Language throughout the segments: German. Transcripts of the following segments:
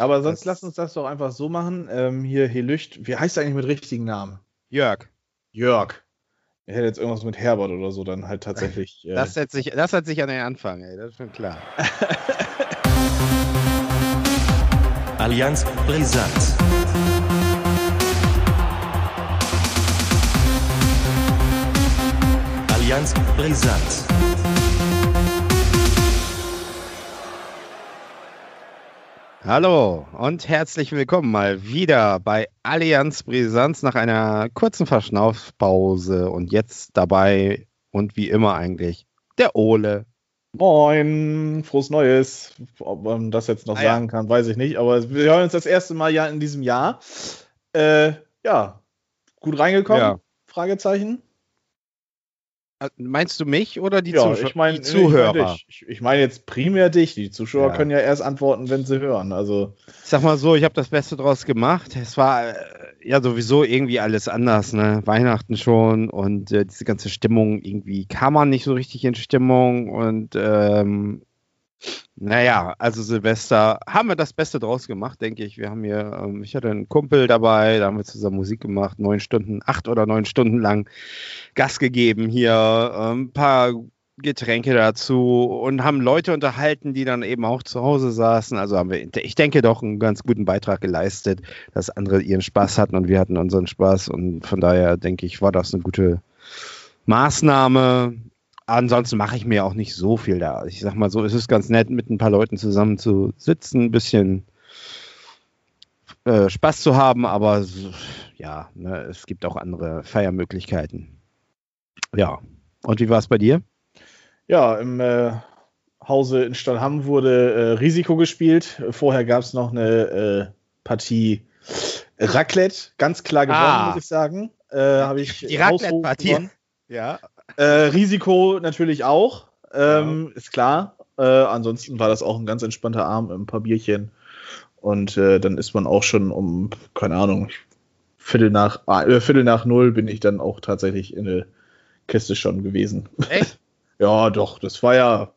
Aber sonst lass uns das doch einfach so machen. Ähm, hier Helücht, wie heißt er eigentlich mit richtigen Namen? Jörg. Jörg. Er hätte jetzt irgendwas mit Herbert oder so dann halt tatsächlich. Äh das, setzt sich, das hat sich an den Anfang, ey, das ist schon klar. Allianz Brisant. Allianz Brisant. Hallo und herzlich willkommen mal wieder bei Allianz Brisanz nach einer kurzen Verschnaufpause und jetzt dabei und wie immer eigentlich der Ole. Moin, frohes Neues. Ob man das jetzt noch ah, sagen ja. kann, weiß ich nicht, aber wir hören uns das erste Mal ja in diesem Jahr. Äh, ja, gut reingekommen? Ja. Fragezeichen. Äh, meinst du mich oder die, ja, Zuschauer, ich mein, die Zuhörer? Ich meine ich mein jetzt primär dich. Die Zuschauer ja. können ja erst antworten, wenn sie hören. Also ich sag mal so, ich habe das Beste draus gemacht. Es war äh, ja sowieso irgendwie alles anders. Ne? Weihnachten schon und äh, diese ganze Stimmung irgendwie kam man nicht so richtig in Stimmung und ähm, naja, also Silvester haben wir das Beste draus gemacht, denke ich. Wir haben hier, ähm, ich hatte einen Kumpel dabei, da haben wir zusammen Musik gemacht, neun Stunden, acht oder neun Stunden lang Gas gegeben hier, ein ähm, paar Getränke dazu und haben Leute unterhalten, die dann eben auch zu Hause saßen. Also haben wir, ich denke, doch einen ganz guten Beitrag geleistet, dass andere ihren Spaß hatten und wir hatten unseren Spaß. Und von daher denke ich, war das eine gute Maßnahme ansonsten mache ich mir auch nicht so viel da. Ich sag mal so, es ist ganz nett, mit ein paar Leuten zusammen zu sitzen, ein bisschen äh, Spaß zu haben, aber ja, ne, es gibt auch andere Feiermöglichkeiten. Ja. Und wie war es bei dir? Ja, im äh, Hause in Stallham wurde äh, Risiko gespielt. Vorher gab es noch eine äh, Partie Raclette, ganz klar gewonnen, ah. muss ich sagen. Äh, ich Die Raclette-Partie. Ja, äh, Risiko natürlich auch, ähm, ja. ist klar. Äh, ansonsten war das auch ein ganz entspannter Abend, ein paar Bierchen. Und äh, dann ist man auch schon um, keine Ahnung, Viertel nach, äh, Viertel nach null bin ich dann auch tatsächlich in der Kiste schon gewesen. Echt? ja, doch, das war ja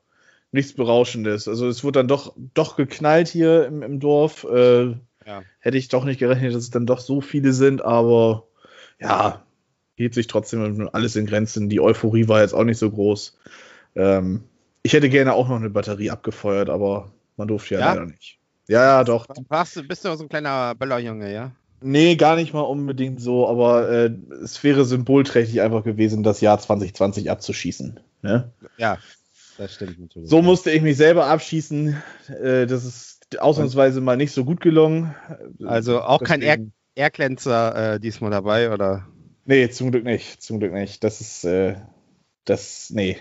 nichts Berauschendes. Also es wurde dann doch, doch geknallt hier im, im Dorf. Äh, ja. Hätte ich doch nicht gerechnet, dass es dann doch so viele sind, aber ja, hielt sich trotzdem alles in Grenzen. Die Euphorie war jetzt auch nicht so groß. Ähm, ich hätte gerne auch noch eine Batterie abgefeuert, aber man durfte ja, ja? leider nicht. Ja, ja, doch. Du bist du so ein kleiner Böllerjunge, ja? Nee, gar nicht mal unbedingt so, aber äh, es wäre symbolträchtig einfach gewesen, das Jahr 2020 abzuschießen. Ne? Ja, das stimmt natürlich. So musste ich mich selber abschießen. Äh, das ist ausnahmsweise mal nicht so gut gelungen. Also auch Deswegen. kein Airglänzer äh, diesmal dabei, oder? Nee, zum Glück nicht. Zum Glück nicht. Das ist, äh, das, nee,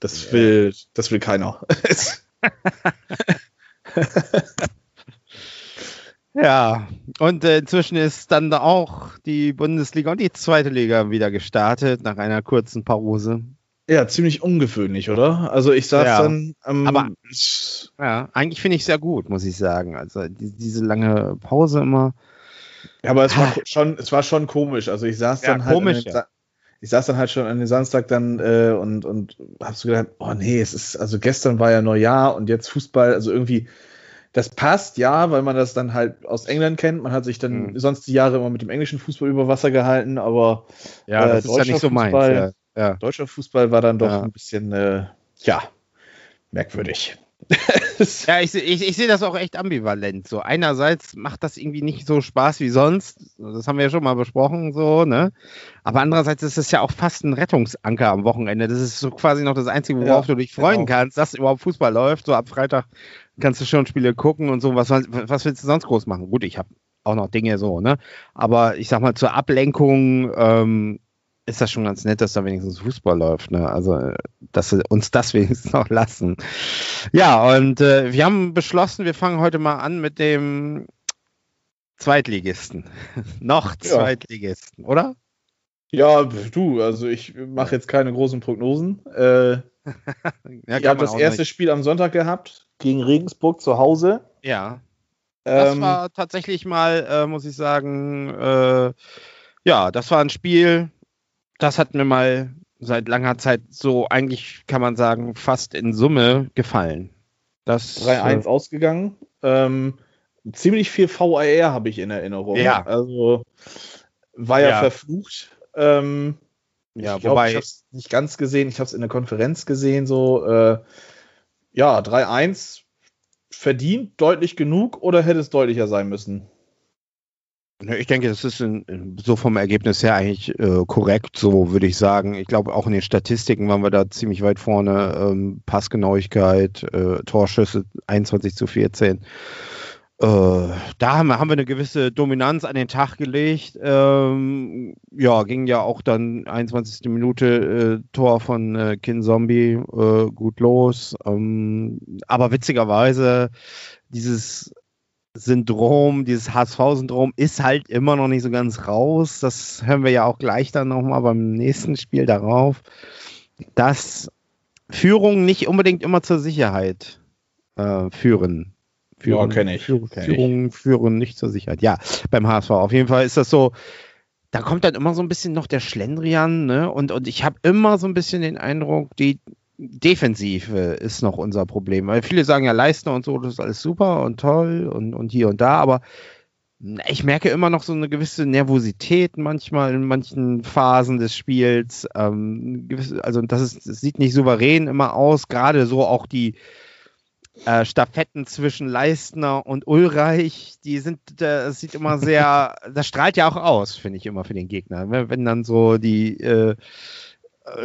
das will, das will keiner. ja, und äh, inzwischen ist dann auch die Bundesliga und die zweite Liga wieder gestartet nach einer kurzen Pause. Ja, ziemlich ungewöhnlich, oder? Also ich saß ja, dann am. Aber ja, eigentlich finde ich sehr gut, muss ich sagen. Also die, diese lange Pause immer. Ja, aber es war ah. schon, es war schon komisch. Also ich saß dann halt. Komisch, ja. Ich saß dann halt schon an den Samstag dann äh, und, und hab so gedacht, oh nee, es ist, also gestern war ja Neujahr und jetzt Fußball, also irgendwie, das passt, ja, weil man das dann halt aus England kennt. Man hat sich dann mhm. sonst die Jahre immer mit dem englischen Fußball über Wasser gehalten, aber ja, das äh, ist ja nicht so meins. Ja. Ja. Deutscher Fußball war dann doch ja. ein bisschen, äh, ja, merkwürdig. ja, ich, ich, ich sehe das auch echt ambivalent. So einerseits macht das irgendwie nicht so Spaß wie sonst. Das haben wir ja schon mal besprochen, so, ne? Aber andererseits ist es ja auch fast ein Rettungsanker am Wochenende. Das ist so quasi noch das Einzige, worauf ja, du dich freuen genau. kannst, dass überhaupt Fußball läuft. So ab Freitag kannst du schon Spiele gucken und so. Was, was willst du sonst groß machen? Gut, ich habe auch noch Dinge so, ne? Aber ich sag mal, zur Ablenkung ähm, ist das schon ganz nett, dass da wenigstens Fußball läuft. Ne? Also, dass sie uns das wenigstens noch lassen. Ja, und äh, wir haben beschlossen, wir fangen heute mal an mit dem Zweitligisten. noch Zweitligisten, ja. oder? Ja, du, also ich mache jetzt keine großen Prognosen. Äh, ja, ich habe das erste nicht. Spiel am Sonntag gehabt, gegen Regensburg zu Hause. Ja. Das ähm, war tatsächlich mal, äh, muss ich sagen, äh, ja, das war ein Spiel, das hat mir mal seit langer Zeit so eigentlich, kann man sagen, fast in Summe gefallen. 3-1 äh, ausgegangen. Ähm, ziemlich viel VAR habe ich in Erinnerung. Ja. Also war ja, Ja. verflucht. Ähm, Ja, ich glaube, wobei- ich habe es nicht ganz gesehen. Ich habe es in der Konferenz gesehen. So, äh, ja, 3-1 verdient deutlich genug oder hätte es deutlicher sein müssen? Ne, Ich denke, das ist so vom Ergebnis her eigentlich äh, korrekt, so würde ich sagen. Ich glaube, auch in den Statistiken waren wir da ziemlich weit vorne. Ähm, Passgenauigkeit, äh, Torschüsse 21 zu 14. Äh, da haben wir, haben wir eine gewisse Dominanz an den Tag gelegt. Ähm, ja, ging ja auch dann 21. Minute äh, Tor von äh, Kin Zombie äh, gut los. Ähm, aber witzigerweise dieses Syndrom, dieses HSV-Syndrom ist halt immer noch nicht so ganz raus. Das hören wir ja auch gleich dann nochmal beim nächsten Spiel darauf, dass Führungen nicht unbedingt immer zur Sicherheit äh, führen. Führen, Ja, kenn ich. Führung, Kenn ich. Führungen führen nicht zur Sicherheit. Ja, beim HSV. Auf jeden Fall ist das so, da kommt dann immer so ein bisschen noch der Schlendrian, ne? Und, und ich habe immer so ein bisschen den Eindruck, die Defensive ist noch unser Problem. Weil viele sagen ja, Leistner und so, das ist alles super und toll und, und hier und da, aber ich merke immer noch so eine gewisse Nervosität manchmal in manchen Phasen des Spiels. Ähm, also das, ist, das sieht nicht souverän immer aus, gerade so auch die äh, Staffetten zwischen Leistner und Ulreich, die sind, äh, das sieht immer sehr, das strahlt ja auch aus, finde ich immer für den Gegner. Wenn, dann so die äh,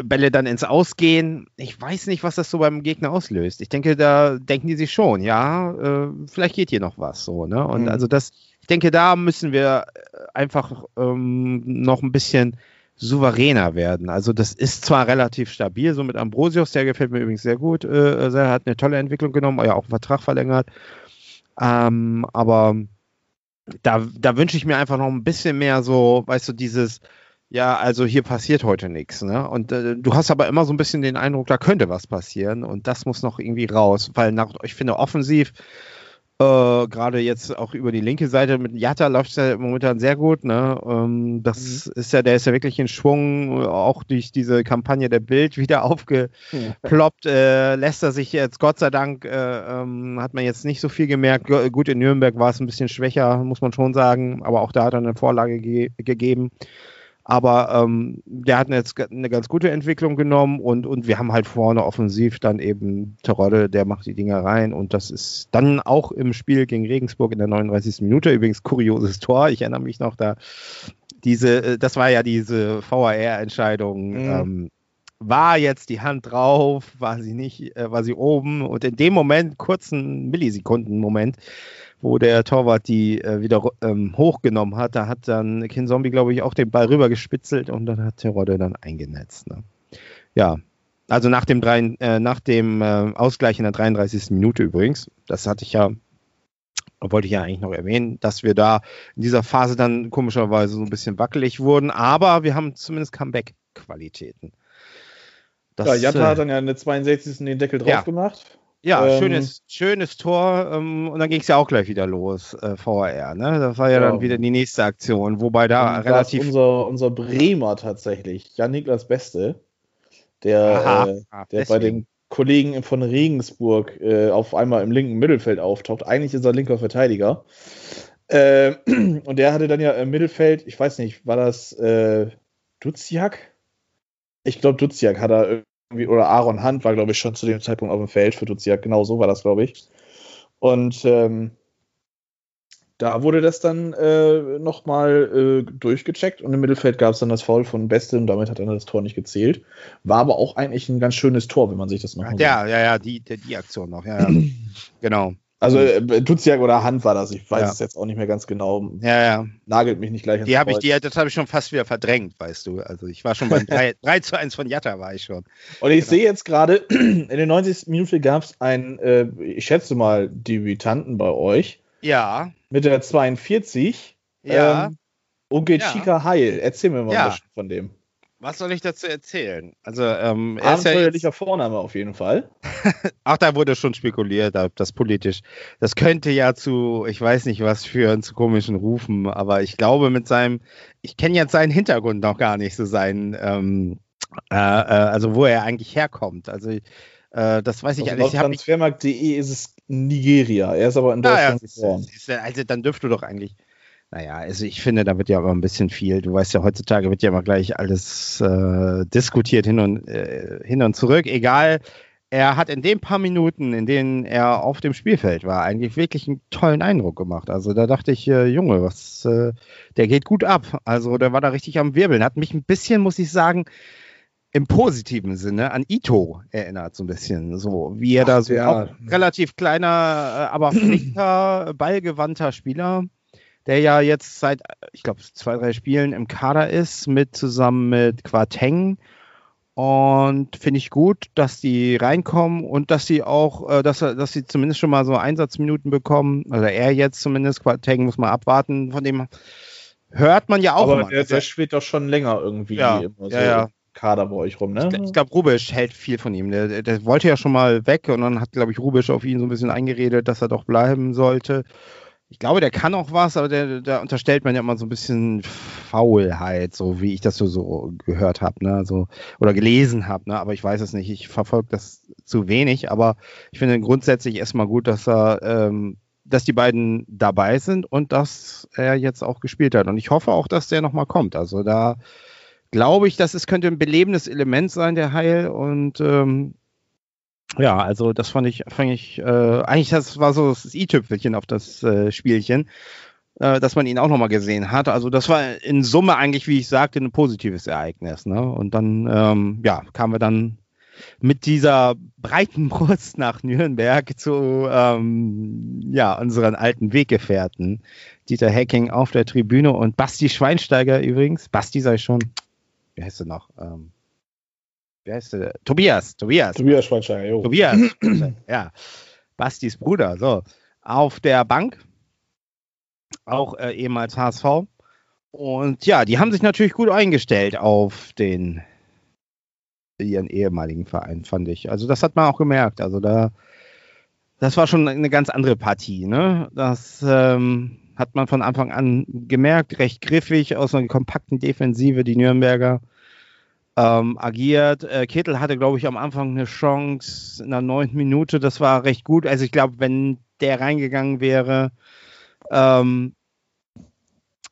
Bälle dann ins Ausgehen, ich weiß nicht, was das so beim Gegner auslöst. Ich denke, da denken die sich schon, ja, äh, vielleicht geht hier noch was so, ne? Und Mhm. also das, ich denke, da müssen wir äh, einfach ähm, noch ein bisschen souveräner werden. Also das ist zwar relativ stabil, so mit Ambrosius, der gefällt mir übrigens sehr gut, äh, er hat eine tolle Entwicklung genommen, ja auch einen Vertrag verlängert, ähm, aber da, da wünsche ich mir einfach noch ein bisschen mehr so, weißt du, dieses, ja, also hier passiert heute nichts, ne? Und äh, du hast aber immer so ein bisschen den Eindruck, da könnte was passieren und das muss noch irgendwie raus, weil nach, ich finde offensiv, äh, gerade jetzt auch über die linke Seite mit Jatta läuft es ja momentan sehr gut, ne? Ähm, das ist ja, der ist ja wirklich in Schwung, auch durch diese Kampagne der Bild wieder aufgeploppt. Äh, lässt er sich jetzt, Gott sei Dank, äh, ähm, hat man jetzt nicht so viel gemerkt. Gut, in Nürnberg war es ein bisschen schwächer, muss man schon sagen, aber auch da hat er eine Vorlage ge gegeben. Aber ähm, der hat jetzt eine ganz gute Entwicklung genommen und, und wir haben halt vorne offensiv dann eben Terodde, der macht die Dinger rein und das ist dann auch im Spiel gegen Regensburg in der 39. Minute übrigens kurioses Tor. Ich erinnere mich noch da, diese, äh, das war ja diese VAR-Entscheidung. Mhm. Ähm, war jetzt die Hand drauf, war sie nicht, äh, war sie oben und in dem Moment, kurzen Millisekunden-Moment, wo der Torwart die äh, wieder ähm, hochgenommen hat, da hat dann Kin Zombie, glaube ich, auch den Ball rüber gespitzelt und dann hat Terodde dann eingenetzt. Ne? Ja, also nach dem, drei, äh, nach dem äh, Ausgleich in der 33. Minute übrigens, das hatte ich ja, wollte ich ja eigentlich noch erwähnen, dass wir da in dieser Phase dann komischerweise so ein bisschen wackelig wurden, aber wir haben zumindest Comeback-Qualitäten. Das, ja, Jatta äh, hat dann ja in der 62. den Deckel drauf Ja. gemacht. Ja, Ähm, schönes, schönes Tor. Ähm, und dann ging es ja auch gleich wieder los, äh, VAR. Ne? Das war ja, Ja. dann wieder die nächste Aktion, wobei da Und relativ. unser, unser Bremer tatsächlich, Jan-Niklas Beste, der, Aha. äh, der bei den Kollegen von Regensburg äh, auf einmal im linken Mittelfeld auftaucht. Eigentlich ist er linker Verteidiger. Äh, und der hatte dann ja im Mittelfeld, ich weiß nicht, war das äh, Duziak? Ich glaube, Duziak hat er oder Aaron Hunt war, glaube ich, schon zu dem Zeitpunkt auf dem Feld für Duziak. Genau so war das, glaube ich. Und ähm, da wurde das dann äh, nochmal äh, durchgecheckt und im Mittelfeld gab es dann das Foul von Beste und damit hat dann das Tor nicht gezählt. War aber auch eigentlich ein ganz schönes Tor, wenn man sich das nochmal Ja, ja, ja, die, die, die Aktion noch. Ja, ja. genau. Also äh, Duziak oder Hand war das, ich weiß Ja. es jetzt auch nicht mehr ganz genau. Ja, ja. Nagelt mich nicht gleich Die habe ich, die, das habe ich schon fast wieder verdrängt, weißt du. Also ich war schon beim 3, 3 zu 1 von Jatta, war ich schon. Und ich Genau. sehe jetzt gerade, in der 90. Minute gab es einen, äh, ich schätze mal, Debütanten bei euch Ja, mit der 42. ja. Ähm, Ogechika Heil. Erzähl mir mal Ja. ein bisschen von dem. Was soll ich dazu erzählen? Also, ähm, er ist ja jetzt, Vorname auf jeden Fall. ach, da wurde schon spekuliert, das politisch. Das könnte ja zu, ich weiß nicht was führen, zu komischen Rufen, aber ich glaube mit seinem, ich kenne jetzt seinen Hintergrund noch gar nicht, so seinen, ähm, äh, äh, also wo er eigentlich herkommt. Also, äh, das weiß ich Also alles. laut Transfermarkt.de ist es Nigeria. Er ist aber in Deutschland ja, geboren. Also dann dürfte doch eigentlich. Naja, also ich finde, da wird ja aber ein bisschen viel. Du weißt ja, heutzutage wird ja immer gleich alles äh, diskutiert hin und, äh, hin und zurück. Egal, er hat in den paar Minuten, in denen er auf dem Spielfeld war, eigentlich wirklich einen tollen Eindruck gemacht. Also da dachte ich, äh, Junge, was, äh, der geht gut ab. Also der war da richtig am Wirbeln. Hat mich ein bisschen, muss ich sagen, im positiven Sinne an Ito erinnert, so ein bisschen. So, wie er Ach, da so ja. relativ kleiner, äh, aber flinker, ballgewandter Spieler, der ja jetzt seit, ich glaube, zwei, drei Spielen im Kader ist, mit zusammen mit Quateng und finde ich gut, dass die reinkommen und dass sie auch, äh, dass, dass sie zumindest schon mal so Einsatzminuten bekommen. Also er jetzt zumindest, Quateng muss man abwarten. Von dem hört man ja auch. Aber immer. der, der spielt doch schon länger irgendwie ja, immer so ja, ja. Kader bei euch rum, ne? Ich, ich glaube, Rubisch hält viel von ihm. Der, der, wollte ja schon mal weg und dann hat, glaube ich, Rubisch auf ihn so ein bisschen eingeredet, dass er doch bleiben sollte ich glaube, der kann auch was, aber der, da unterstellt man ja immer so ein bisschen Faulheit, so wie ich das so, so gehört habe, ne, so oder gelesen habe, ne, aber ich weiß es nicht. Ich verfolge das zu wenig, aber ich finde grundsätzlich erstmal gut, dass er, ähm, dass die beiden dabei sind und dass er jetzt auch gespielt hat. Und ich hoffe auch, dass der nochmal kommt. Also da glaube ich, dass es könnte ein belebendes Element sein, der Heil. Und ähm, ja, also das fand ich, fand ich, äh, eigentlich das war so das i-Tüpfelchen auf das äh, Spielchen, äh, dass man ihn auch nochmal gesehen hat. Also das war in Summe eigentlich, wie ich sagte, ein positives Ereignis. Ne? Und dann, ähm, ja, kamen wir dann mit dieser breiten Brust nach Nürnberg zu ähm, ja, unseren alten Weggefährten. Dieter Hacking auf der Tribüne und Basti Schweinsteiger übrigens. Basti sei schon, wie heißt er noch? Ähm, wie heißt der? Tobias, Tobias. Tobias Schweinsteiger, jo. Tobias, ja. Bastis Bruder, so. Auf der Bank, auch äh, ehemals HSV. Und ja, die haben sich natürlich gut eingestellt auf den ihren ehemaligen Verein, fand ich. Also das hat man auch gemerkt. Also da, das war schon eine ganz andere Partie. Ne? Das ähm, hat man von Anfang an gemerkt, recht griffig aus einer kompakten Defensive, die Nürnberger ähm, agiert. Äh, Kittel hatte, glaube ich, am Anfang eine Chance in der neunten Minute. Das war recht gut. Also ich glaube, wenn der reingegangen wäre, ähm,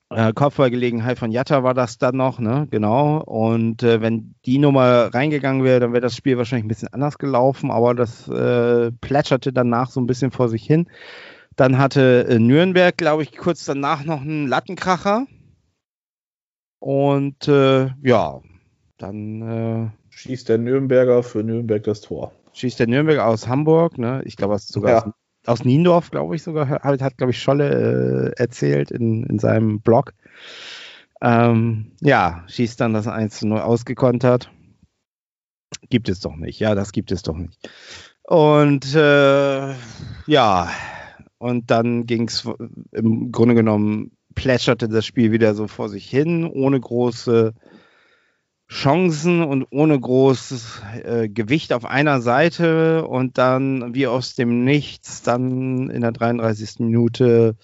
äh, Kopfballgelegenheit von Jatta war das dann noch, ne? Genau. Und äh, wenn die Nummer reingegangen wäre, dann wäre das Spiel wahrscheinlich ein bisschen anders gelaufen, aber das äh, plätscherte danach so ein bisschen vor sich hin. Dann hatte äh, Nürnberg, glaube ich, kurz danach noch einen Lattenkracher. Und äh, ja, dann äh, schießt der Nürnberger für Nürnberg das Tor. Schießt der Nürnberger aus Hamburg, ne? Ich glaube, sogar ja. aus, aus Niendorf, glaube ich sogar, hat, hat glaube ich, Scholle äh, erzählt in, in seinem Blog. Ähm, ja, schießt dann das 1 zu 0 ausgekontert. Gibt es doch nicht, ja, das gibt es doch nicht. Und äh, ja, und dann ging es im Grunde genommen, plätscherte das Spiel wieder so vor sich hin, ohne große Chancen und ohne großes äh, Gewicht auf einer Seite und dann wie aus dem Nichts dann in der 33. Minute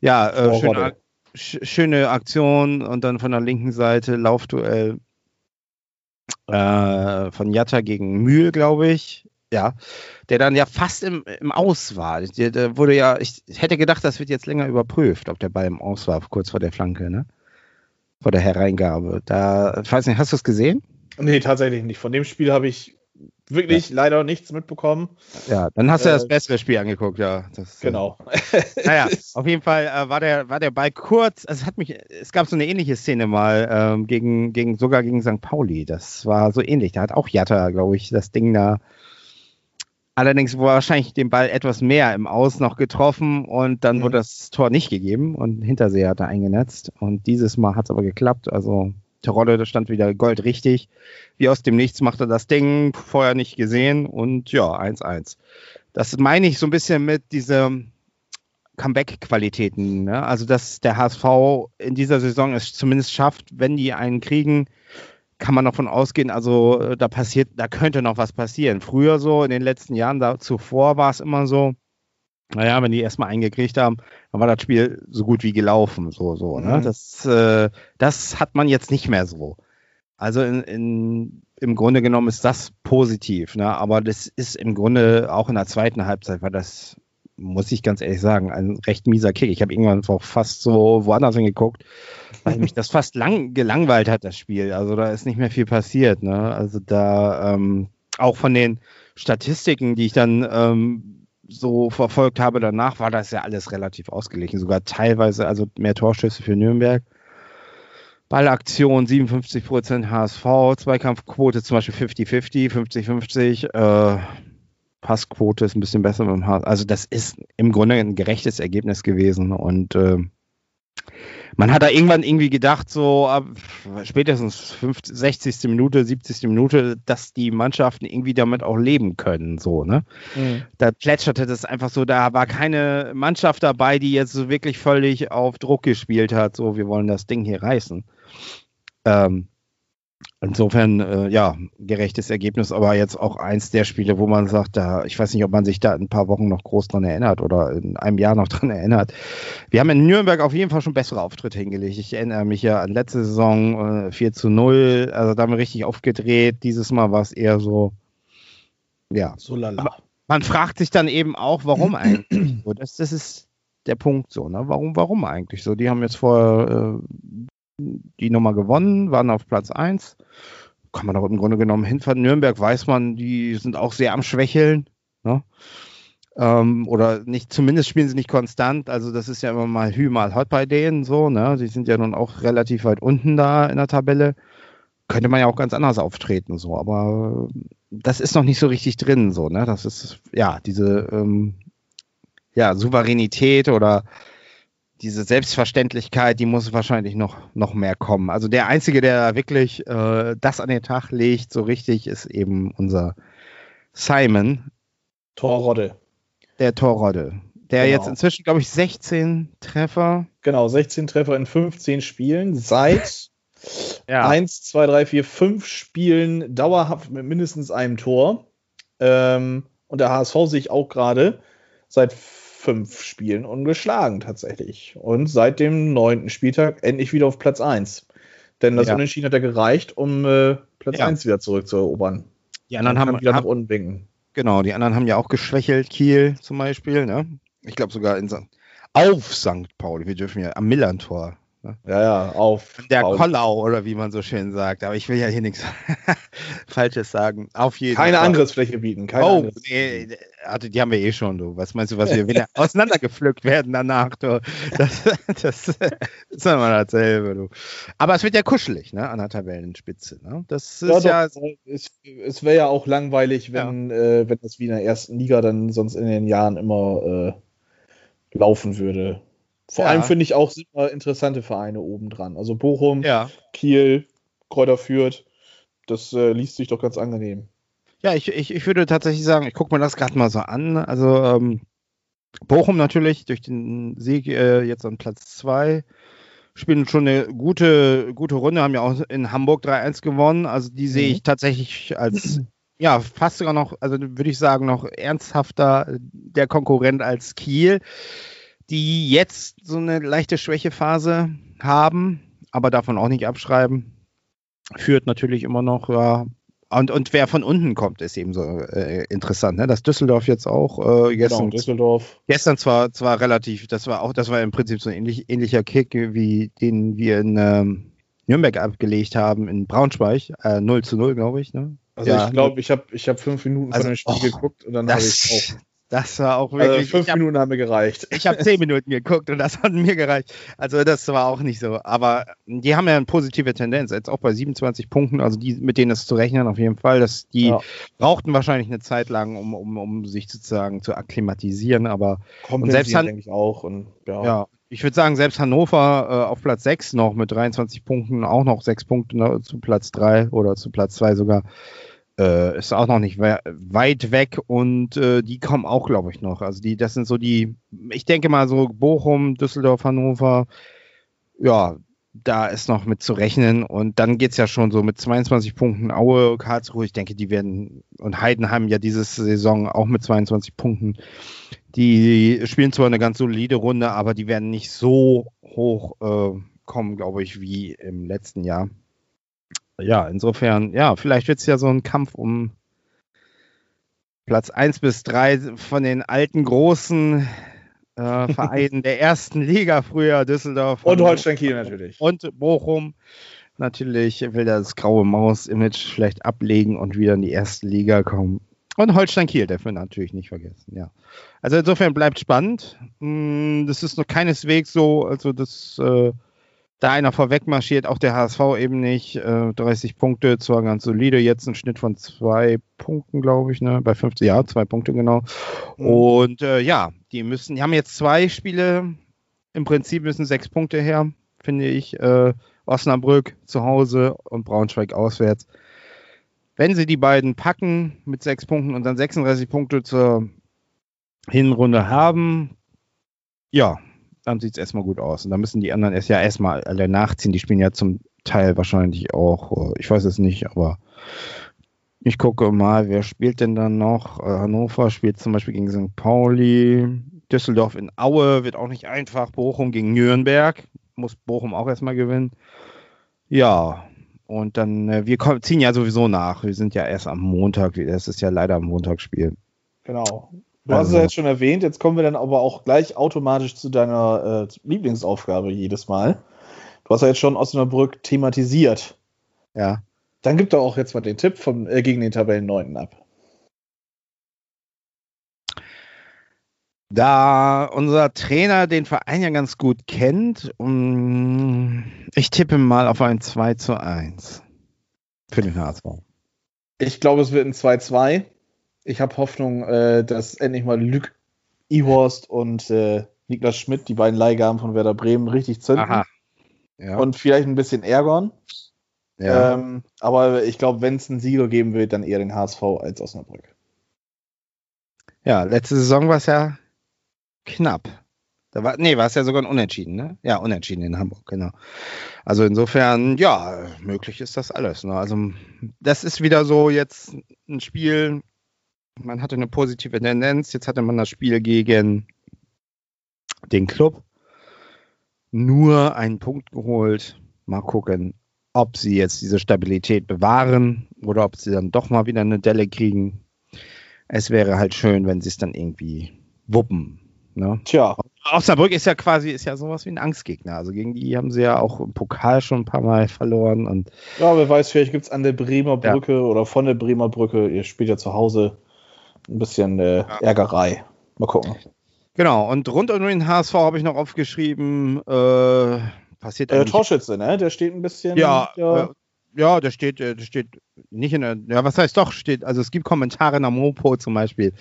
ja äh, schöne, sch schöne, Aktion und dann von der linken Seite Laufduell äh, von Jatta gegen Mühl, glaube ich. Ja, der dann ja fast im, im Aus war. Der, der wurde ja, ich hätte gedacht, das wird jetzt länger überprüft, ob der Ball im Aus war, kurz vor der Flanke, ne? Vor der Hereingabe. Da, ich weiß nicht, hast du es gesehen? Nee, tatsächlich nicht. Von dem Spiel habe ich wirklich ja. leider nichts mitbekommen. Ja, dann hast du äh, das bessere Spiel angeguckt, ja. Das, äh, genau. Naja, auf jeden Fall äh, war, der, war der Ball kurz. Also es hat mich, es gab so eine ähnliche Szene mal ähm, gegen, gegen, sogar gegen St. Pauli. Das war so ähnlich. Da hat auch Jatta, glaube ich, das Ding da Allerdings wurde wahrscheinlich den Ball etwas mehr im Aus noch getroffen und dann mhm. wurde das Tor nicht gegeben und Hintersee hat er eingenetzt. Und dieses Mal hat es aber geklappt. Also Terodde, da stand wieder Gold richtig. Wie aus dem Nichts macht er das Ding, vorher nicht gesehen und ja, 1-1. Das meine ich so ein bisschen mit diesen Comeback-Qualitäten. Ne? Also, dass der HSV in dieser Saison es zumindest schafft, wenn die einen kriegen, kann man davon ausgehen, also äh, da passiert, da könnte noch was passieren. Früher so, in den letzten Jahren da, zuvor war es immer so, naja, wenn die erstmal eingekriegt haben, dann war das Spiel so gut wie gelaufen, so, so, ne? Mhm. Das, äh, das hat man jetzt nicht mehr so. Also in, in, im Grunde genommen ist das positiv, ne? aber das ist im Grunde auch in der zweiten Halbzeit, war das, muss ich ganz ehrlich sagen, ein recht mieser Kick. Ich habe irgendwann auch fast so woanders hingeguckt, weil mich das fast lang gelangweilt hat, das Spiel. Also da ist nicht mehr viel passiert. Ne? Also da ähm, auch von den Statistiken, die ich dann ähm, so verfolgt habe danach, war das ja alles relativ ausgeglichen. Sogar teilweise, also mehr Torschüsse für Nürnberg. Ballaktion 57% HSV, Zweikampfquote zum Beispiel 50-50, 50-50. Äh, Passquote ist ein bisschen besser mit dem HSV. Also das ist im Grunde ein gerechtes Ergebnis gewesen und äh, man hat da irgendwann irgendwie gedacht, so ab spätestens 50, 60. Minute, 70. Minute, dass die Mannschaften irgendwie damit auch leben können, so, ne? Mhm. Da plätscherte das einfach so, da war keine Mannschaft dabei, die jetzt so wirklich völlig auf Druck gespielt hat, so, wir wollen das Ding hier reißen. Ähm, Insofern, äh, ja, gerechtes Ergebnis, aber jetzt auch eins der Spiele, wo man sagt, da, ich weiß nicht, ob man sich da in ein paar Wochen noch groß dran erinnert oder in einem Jahr noch dran erinnert. Wir haben in Nürnberg auf jeden Fall schon bessere Auftritte hingelegt. Ich erinnere mich ja an letzte Saison äh, 4 zu 0, also da haben wir richtig aufgedreht. Dieses Mal war es eher so, ja. So lala. Man fragt sich dann eben auch, warum eigentlich so. Das, das ist der Punkt so, ne? Warum, warum eigentlich so? Die haben jetzt vor äh, die Nummer gewonnen, waren auf Platz 1. Kann man auch im Grunde genommen hinfahren. Nürnberg weiß man, die sind auch sehr am Schwächeln. Ne? Ähm, oder nicht, zumindest spielen sie nicht konstant. Also das ist ja immer mal Hü, mal Hot bei denen so. Ne? Die sind ja nun auch relativ weit unten da in der Tabelle. Könnte man ja auch ganz anders auftreten, so, aber das ist noch nicht so richtig drin, so, ne? Das ist, ja, diese ähm, ja, Souveränität oder diese Selbstverständlichkeit, die muss wahrscheinlich noch, noch mehr kommen. Also der Einzige, der wirklich äh, das an den Tag legt, so richtig, ist eben unser Simon. Torrodde. Der Torrodde. Der genau. jetzt inzwischen, glaube ich, 16 Treffer. Genau, 16 Treffer in 15 Spielen seit ja. 1, 2, 3, 4, 5 Spielen dauerhaft mit mindestens einem Tor. Ähm, und der HSV sich auch gerade seit fünf Spielen ungeschlagen tatsächlich. Und seit dem neunten Spieltag endlich wieder auf Platz 1. Denn das ja. Unentschieden hat ja gereicht, um äh, Platz ja. 1 wieder zurückzuerobern. Die anderen haben wieder nach unten winken. Genau, die anderen haben ja auch geschwächelt, Kiel zum Beispiel. Ne? Ich glaube sogar in auf St. Pauli. Wir dürfen ja am Millantor Ne? Ja, ja, auf. Der auf. Kollau oder wie man so schön sagt. Aber ich will ja hier nichts Falsches sagen. Auf jeden Keine Fall. Angriffsfläche bieten. Keine oh, nee, also die haben wir eh schon, du. Was meinst du, was wir wieder auseinandergepflückt werden danach, du? Das, das, das ist immer dasselbe, du. Aber es wird ja kuschelig, ne, an der Tabellenspitze. Ne? Das ist ja. ja es, es wäre ja auch langweilig, wenn, ja. äh, wenn das wie in der ersten Liga dann sonst in den Jahren immer äh, laufen würde. Vor ja. allem finde ich auch super interessante Vereine oben dran. Also Bochum, ja. Kiel, Kräuter Fürth. Das äh, liest sich doch ganz angenehm. Ja, ich, ich, ich würde tatsächlich sagen, ich gucke mir das gerade mal so an. Also ähm, Bochum natürlich durch den Sieg äh, jetzt an Platz 2 spielen schon eine gute, gute Runde, haben ja auch in Hamburg 3-1 gewonnen. Also die sehe mhm. ich tatsächlich als ja, fast sogar noch, also würde ich sagen, noch ernsthafter der Konkurrent als Kiel die jetzt so eine leichte Schwächephase haben, aber davon auch nicht abschreiben. Führt natürlich immer noch, ja. Und, und wer von unten kommt, ist eben so äh, interessant, ne? Dass Düsseldorf jetzt auch äh, gestern, genau, Düsseldorf. gestern zwar, zwar relativ, das war auch, das war im Prinzip so ein ähnlich, ähnlicher Kick, wie den wir in ähm, Nürnberg abgelegt haben, in Braunschweig, äh, 0 zu 0, glaube ich. Ne? Also ja, ich glaube, ich habe ich hab fünf Minuten also, von dem Spiel oh, geguckt und dann habe ich auch das war auch wirklich. Also fünf hab, Minuten haben mir gereicht. Ich habe zehn Minuten geguckt und das hat mir gereicht. Also das war auch nicht so. Aber die haben ja eine positive Tendenz. Jetzt auch bei 27 Punkten, also die, mit denen ist zu rechnen auf jeden Fall. Dass die ja. brauchten wahrscheinlich eine Zeit lang, um, um, um sich sozusagen zu akklimatisieren. Aber und selbst denke ich auch. Und, ja. ja ich würde sagen, selbst Hannover äh, auf Platz 6 noch mit 23 Punkten, auch noch 6 Punkte ne, zu Platz 3 oder zu Platz 2 sogar äh, ist auch noch nicht we weit weg und äh, die kommen auch, glaube ich, noch. Also die, das sind so die, ich denke mal so Bochum, Düsseldorf, Hannover, ja, da ist noch mit zu rechnen und dann geht es ja schon so mit 22 Punkten Aue, Karlsruhe, ich denke, die werden und Heidenheim ja diese Saison auch mit 22 Punkten. Die spielen zwar eine ganz solide Runde, aber die werden nicht so hoch äh, kommen, glaube ich, wie im letzten Jahr. Ja, insofern, ja, vielleicht wird es ja so ein Kampf um Platz 1 bis 3 von den alten großen äh, Vereinen der ersten Liga früher, Düsseldorf. Und Holstein Kiel natürlich. Und Bochum. Natürlich will das graue Maus-Image vielleicht ablegen und wieder in die erste Liga kommen. Und Holstein Kiel darf man natürlich nicht vergessen, ja. Also insofern bleibt spannend. Hm, das ist noch keineswegs so, also das äh, da einer vorweg marschiert, auch der HSV eben nicht. Äh, 30 Punkte, zwar ganz solide, jetzt ein Schnitt von zwei Punkten, glaube ich, ne? Bei 50, ja, zwei Punkte genau. Mhm. Und äh, ja, die müssen, die haben jetzt zwei Spiele, im Prinzip müssen sechs Punkte her, finde ich. Äh, Osnabrück zu Hause und Braunschweig auswärts. Wenn sie die beiden packen mit sechs Punkten und dann 36 Punkte zur Hinrunde haben, ja, dann sieht es erstmal gut aus. Und dann müssen die anderen erst ja erstmal alle nachziehen. Die spielen ja zum Teil wahrscheinlich auch, ich weiß es nicht, aber ich gucke mal, wer spielt denn dann noch? Äh, Hannover spielt zum Beispiel gegen St. Pauli. Düsseldorf in Aue wird auch nicht einfach. Bochum gegen Nürnberg. Muss Bochum auch erstmal gewinnen. Ja, und dann, äh, wir ziehen ja sowieso nach. Wir sind ja erst am Montag. Das ist ja leider am Montagsspiel. Genau. Du hast es ja also. jetzt schon erwähnt, jetzt kommen wir dann aber auch gleich automatisch zu deiner äh, Lieblingsaufgabe jedes Mal. Du hast ja jetzt schon Osnabrück thematisiert. Ja. Dann gib doch auch jetzt mal den Tipp vom, äh, gegen den Tabellen 9. ab. Da unser Trainer den Verein ja ganz gut kennt, um, ich tippe mal auf ein 2 zu 1 für den HSV. Ich glaube, es wird ein 2-2 ich habe Hoffnung, äh, dass endlich mal Luc Ihorst und äh, Niklas Schmidt, die beiden Leihgaben von Werder Bremen, richtig zünden. Aha. Ja. Und vielleicht ein bisschen ärgern. Ja. Ähm, aber ich glaube, wenn es einen Sieger geben wird, dann eher den HSV als Osnabrück. Ja, letzte Saison war es ja knapp. Da war, nee, war es ja sogar ein Unentschieden, ne? Ja, Unentschieden in Hamburg, genau. Also insofern, ja, möglich ist das alles. Ne? Also das ist wieder so jetzt ein Spiel, man hatte eine positive Tendenz. Jetzt hatte man das Spiel gegen den Club. Nur einen Punkt geholt. Mal gucken, ob sie jetzt diese Stabilität bewahren oder ob sie dann doch mal wieder eine Delle kriegen. Es wäre halt schön, wenn sie es dann irgendwie wuppen. Ne? Tja. Osnabrück ist ja quasi ist ja sowas wie ein Angstgegner. Also gegen die haben sie ja auch im Pokal schon ein paar Mal verloren. Und ja, wer weiß, vielleicht gibt es an der Bremer Brücke ja. oder von der Bremer Brücke, ihr spielt ja zu Hause, ein bisschen äh, ja. Ärgerei. Mal gucken. Genau, und rund um den HSV habe ich noch aufgeschrieben, äh, passiert äh, Torschütze, ne? Der steht ein bisschen. Ja, ja, äh, ja der steht, äh, der steht nicht in der. Ja, was heißt doch, steht, also es gibt Kommentare in der Mopo zum Beispiel.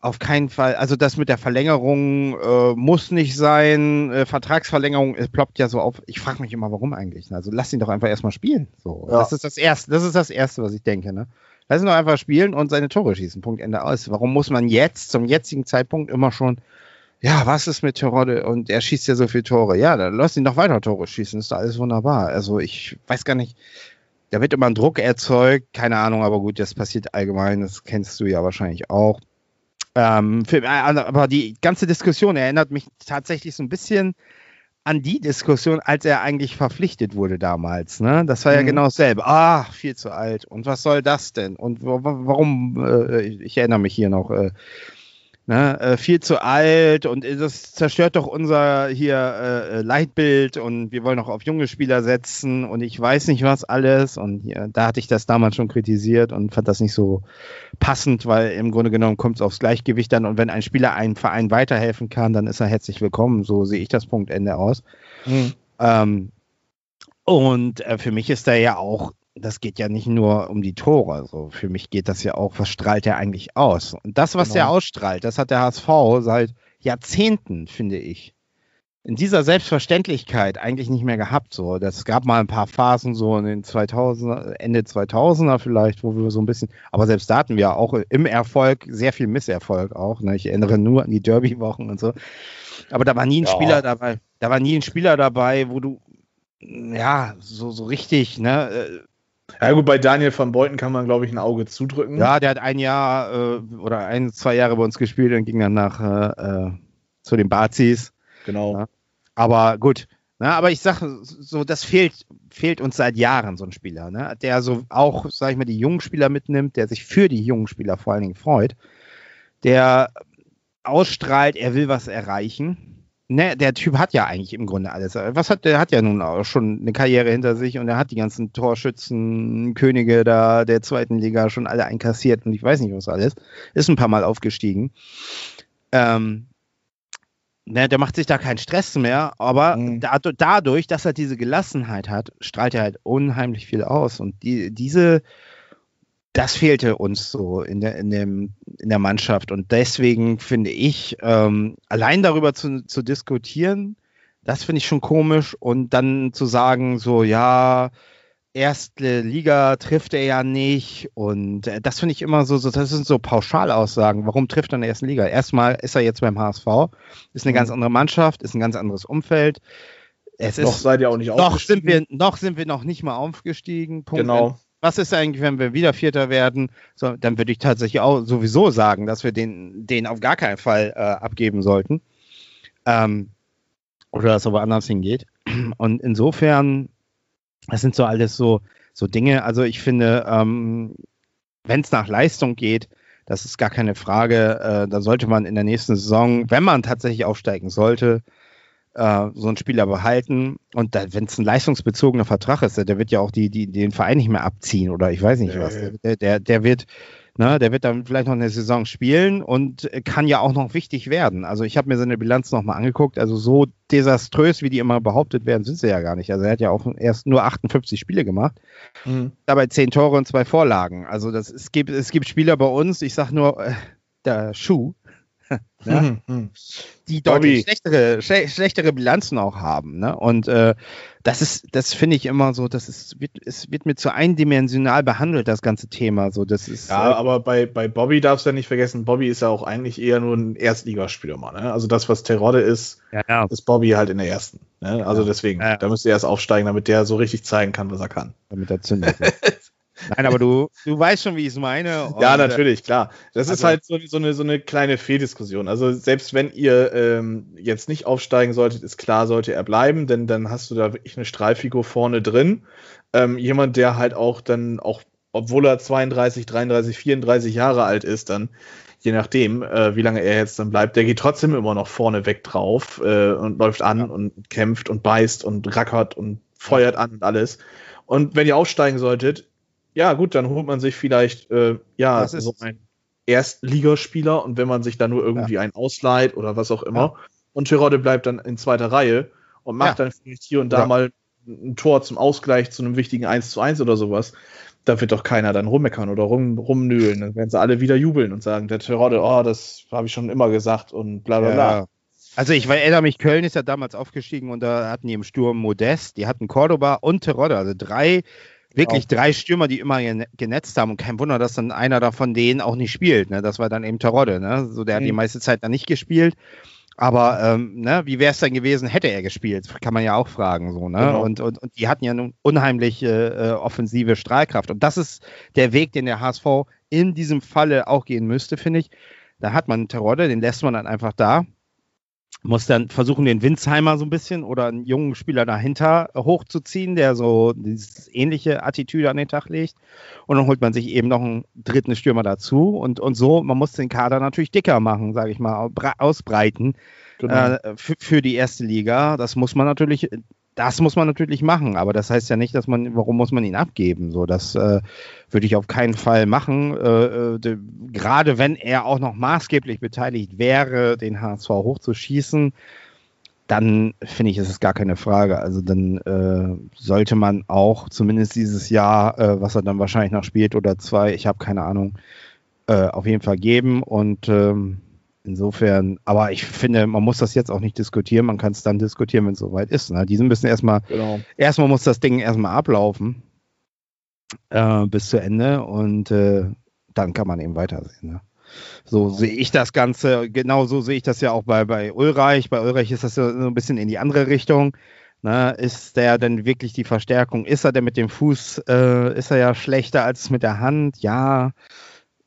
Auf keinen Fall, also das mit der Verlängerung äh, muss nicht sein. Äh, Vertragsverlängerung es ploppt ja so auf. Ich frage mich immer, warum eigentlich? Also lass ihn doch einfach erstmal spielen. So, ja. das ist das erste, das ist das erste, was ich denke. Ne? Lass ihn doch einfach spielen und seine Tore schießen. Punkt Ende aus. Warum muss man jetzt, zum jetzigen Zeitpunkt, immer schon, ja, was ist mit Terodde und er schießt ja so viele Tore. Ja, dann lass ihn doch weiter Tore schießen. Ist doch alles wunderbar. Also ich weiß gar nicht. Da wird immer ein Druck erzeugt, keine Ahnung, aber gut, das passiert allgemein, das kennst du ja wahrscheinlich auch. Ähm, für, äh, aber die ganze Diskussion erinnert mich tatsächlich so ein bisschen an die Diskussion, als er eigentlich verpflichtet wurde damals. Ne? Das war ja mhm. genau dasselbe. Ah, viel zu alt. Und was soll das denn? Und warum? Äh, ich erinnere mich hier noch. Äh, Ne, äh, viel zu alt und das zerstört doch unser hier äh, äh, Leitbild und wir wollen auch auf junge Spieler setzen und ich weiß nicht was alles und hier, da hatte ich das damals schon kritisiert und fand das nicht so passend, weil im Grunde genommen kommt es aufs Gleichgewicht dann und wenn ein Spieler einem Verein weiterhelfen kann, dann ist er herzlich willkommen. So sehe ich das Punktende aus. Mhm. Ähm, und äh, für mich ist er ja auch das geht ja nicht nur um die Tore. So, für mich geht das ja auch, was strahlt er eigentlich aus? Und das, was genau. er ausstrahlt, das hat der HSV seit Jahrzehnten, finde ich, in dieser Selbstverständlichkeit eigentlich nicht mehr gehabt. So, das gab mal ein paar Phasen so in den 2000 Ende 2000er vielleicht, wo wir so ein bisschen, aber selbst da hatten wir auch im Erfolg sehr viel Misserfolg auch. Ne? Ich erinnere nur an die Derby-Wochen und so. Aber da war nie ein ja. Spieler dabei. Da war nie ein Spieler dabei, wo du ja so so richtig ne äh, ja gut, bei Daniel van Beuten kann man, glaube ich, ein Auge zudrücken. Ja, der hat ein Jahr äh, oder ein, zwei Jahre bei uns gespielt und ging dann nach äh, äh zu den Bazis. Genau. Ja. Aber gut, Na, aber ich sage so, das fehlt, fehlt uns seit Jahren, so ein Spieler, ne? der so auch, sag ich mal, die jungen Spieler mitnimmt, der sich für die jungen Spieler vor allen Dingen freut, der ausstrahlt, er will was erreichen. Ne, der Typ hat ja eigentlich im Grunde alles. Was hat der hat ja nun auch schon eine Karriere hinter sich und er hat die ganzen Torschützen, Könige da der zweiten Liga schon alle einkassiert und ich weiß nicht was alles. Ist ein paar Mal aufgestiegen. Ähm, ne, der macht sich da keinen Stress mehr, aber mhm. da, dadurch, dass er diese Gelassenheit hat, strahlt er halt unheimlich viel aus. Und die, diese, das fehlte uns so in der, in dem, in der Mannschaft. Und deswegen finde ich, ähm, allein darüber zu, zu diskutieren, das finde ich schon komisch. Und dann zu sagen, so, ja, erste Liga trifft er ja nicht. Und äh, das finde ich immer so, so, das sind so Pauschalaussagen. Warum trifft er in der ersten Liga? Erstmal ist er jetzt beim HSV, ist eine mhm. ganz andere Mannschaft, ist ein ganz anderes Umfeld. Es noch ist, seid ihr auch nicht noch sind wir Noch sind wir noch nicht mal aufgestiegen. Punkt. Genau was ist eigentlich, wenn wir wieder Vierter werden? So, dann würde ich tatsächlich auch sowieso sagen, dass wir den, den auf gar keinen Fall äh, abgeben sollten. Ähm, oder dass es aber anders hingeht. Und insofern, das sind so alles so, so Dinge. Also ich finde, ähm, wenn es nach Leistung geht, das ist gar keine Frage. Äh, da sollte man in der nächsten Saison, wenn man tatsächlich aufsteigen sollte, äh, so einen Spieler behalten. Und wenn es ein leistungsbezogener Vertrag ist, der wird ja auch die, die, den Verein nicht mehr abziehen oder ich weiß nicht was. Der, der, der wird, ne, der wird dann vielleicht noch eine Saison spielen und kann ja auch noch wichtig werden. Also ich habe mir seine Bilanz nochmal angeguckt. Also so desaströs, wie die immer behauptet werden, sind sie ja gar nicht. Also er hat ja auch erst nur 58 Spiele gemacht. Mhm. Dabei 10 Tore und zwei Vorlagen. Also das, es, gibt, es gibt Spieler bei uns, ich sag nur, äh, der Schuh, ne? mhm. die deutlich schlechtere, schlechtere Bilanzen auch haben. Ne? Und äh, das ist, das finde ich immer so, das ist, wird, es wird mir zu eindimensional behandelt, das ganze Thema. So, das ist, ja, äh, aber bei, bei Bobby darfst du ja nicht vergessen, Bobby ist ja auch eigentlich eher nur ein Erstligaspieler. Ne? Also das, was Terodde ist, ja, ja. ist Bobby halt in der ersten. Ne? Also deswegen, da müsste er erst aufsteigen, damit der so richtig zeigen kann, was er kann. Damit er zündet. Nein, aber du, du weißt schon, wie ich es meine. ja, äh, natürlich, klar. Das also, ist halt so, so, eine, so eine kleine Fehldiskussion. Also selbst wenn ihr ähm, jetzt nicht aufsteigen solltet, ist klar, sollte er bleiben, denn dann hast du da wirklich eine Strahlfigur vorne drin. Ähm, jemand, der halt auch dann, auch obwohl er 32, 33, 34 Jahre alt ist, dann je nachdem, äh, wie lange er jetzt dann bleibt, der geht trotzdem immer noch vorne weg drauf äh, und läuft an ja. und kämpft und beißt und rackert und feuert an und alles. Und wenn ihr aufsteigen solltet, ja, gut, dann holt man sich vielleicht äh, ja so ein Erstligaspieler und wenn man sich dann nur irgendwie ja. einen ausleiht oder was auch immer. Ja. Und Terodde bleibt dann in zweiter Reihe und macht ja. dann vielleicht hier und da mal ein Tor zum Ausgleich zu einem wichtigen 1 zu 1 oder sowas. Da wird doch keiner dann rummeckern oder rum, rumnöhlen. Dann werden sie alle wieder jubeln und sagen, der Terodde, oh, das habe ich schon immer gesagt und bla bla bla. Also ich erinnere mich, Köln ist ja damals aufgestiegen und da hatten die im Sturm Modest, die hatten Cordoba und Terodde, also drei wirklich genau. drei Stürmer, die immer genetzt haben. Und kein Wunder, dass dann einer davon denen auch nicht spielt. Ne? Das war dann eben Terodde. Ne? So, der mhm. hat die mhm. meiste Zeit dann nicht gespielt. Aber ähm, ne, wie wäre es dann gewesen, hätte er gespielt? Kann man ja auch fragen. So, ne? Genau. und, und, und die hatten ja eine unheimliche äh, offensive Strahlkraft. Und das ist der Weg, den der HSV in diesem Falle auch gehen müsste, finde ich. Da hat man Terodde, den lässt man dann einfach da muss dann versuchen, den Winsheimer so ein bisschen oder einen jungen Spieler dahinter hochzuziehen, der so diese ähnliche Attitüde an den Tag legt. Und dann holt man sich eben noch einen dritten Stürmer dazu. Und, und so, man muss den Kader natürlich dicker machen, sage ich mal, ausbreiten genau. äh, für, für die erste Liga. Das muss man natürlich das muss man natürlich machen, aber das heißt ja nicht, dass man, warum muss man ihn abgeben? So, das äh, würde ich auf keinen Fall machen. Äh, äh gerade wenn er auch noch maßgeblich beteiligt wäre, den HSV hochzuschießen, dann finde ich, ist es gar keine Frage. Also dann äh, sollte man auch zumindest dieses Jahr, äh, was er dann wahrscheinlich noch spielt oder zwei, ich habe keine Ahnung, äh, auf jeden Fall geben und ähm, Insofern, aber ich finde, man muss das jetzt auch nicht diskutieren, man kann es dann diskutieren, wenn es soweit ist. Ne? Die müssen erstmal, genau. erstmal muss das Ding erstmal ablaufen äh, bis zu Ende und äh, dann kann man eben weitersehen. Ne? So genau. sehe ich das Ganze, genau so sehe ich das ja auch bei, bei Ulreich. Bei Ulreich ist das so ein bisschen in die andere Richtung. Ne? Ist der denn wirklich die Verstärkung? Ist er denn mit dem Fuß, äh, ist er ja schlechter als mit der Hand? Ja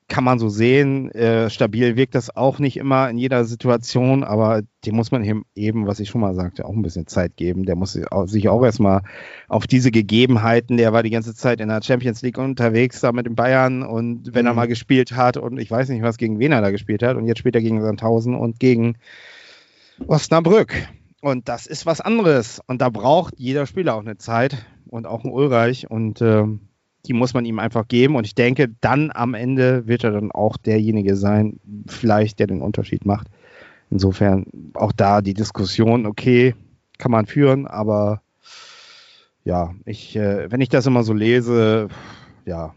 kann man so sehen. Äh, stabil wirkt das auch nicht immer in jeder Situation, aber dem muss man eben, was ich schon mal sagte, auch ein bisschen Zeit geben. Der muss sich auch erstmal auf diese Gegebenheiten, der war die ganze Zeit in der Champions League unterwegs da mit den Bayern und wenn mhm. er mal gespielt hat und ich weiß nicht was gegen wen er da gespielt hat und jetzt spielt er gegen Sandhausen und gegen Osnabrück. Und das ist was anderes. Und da braucht jeder Spieler auch eine Zeit und auch ein Ulreich. Und äh, die muss man ihm einfach geben. Und ich denke, dann am Ende wird er dann auch derjenige sein, vielleicht, der den Unterschied macht. Insofern auch da die Diskussion, okay, kann man führen, aber ja, ich, äh, wenn ich das immer so lese, ja,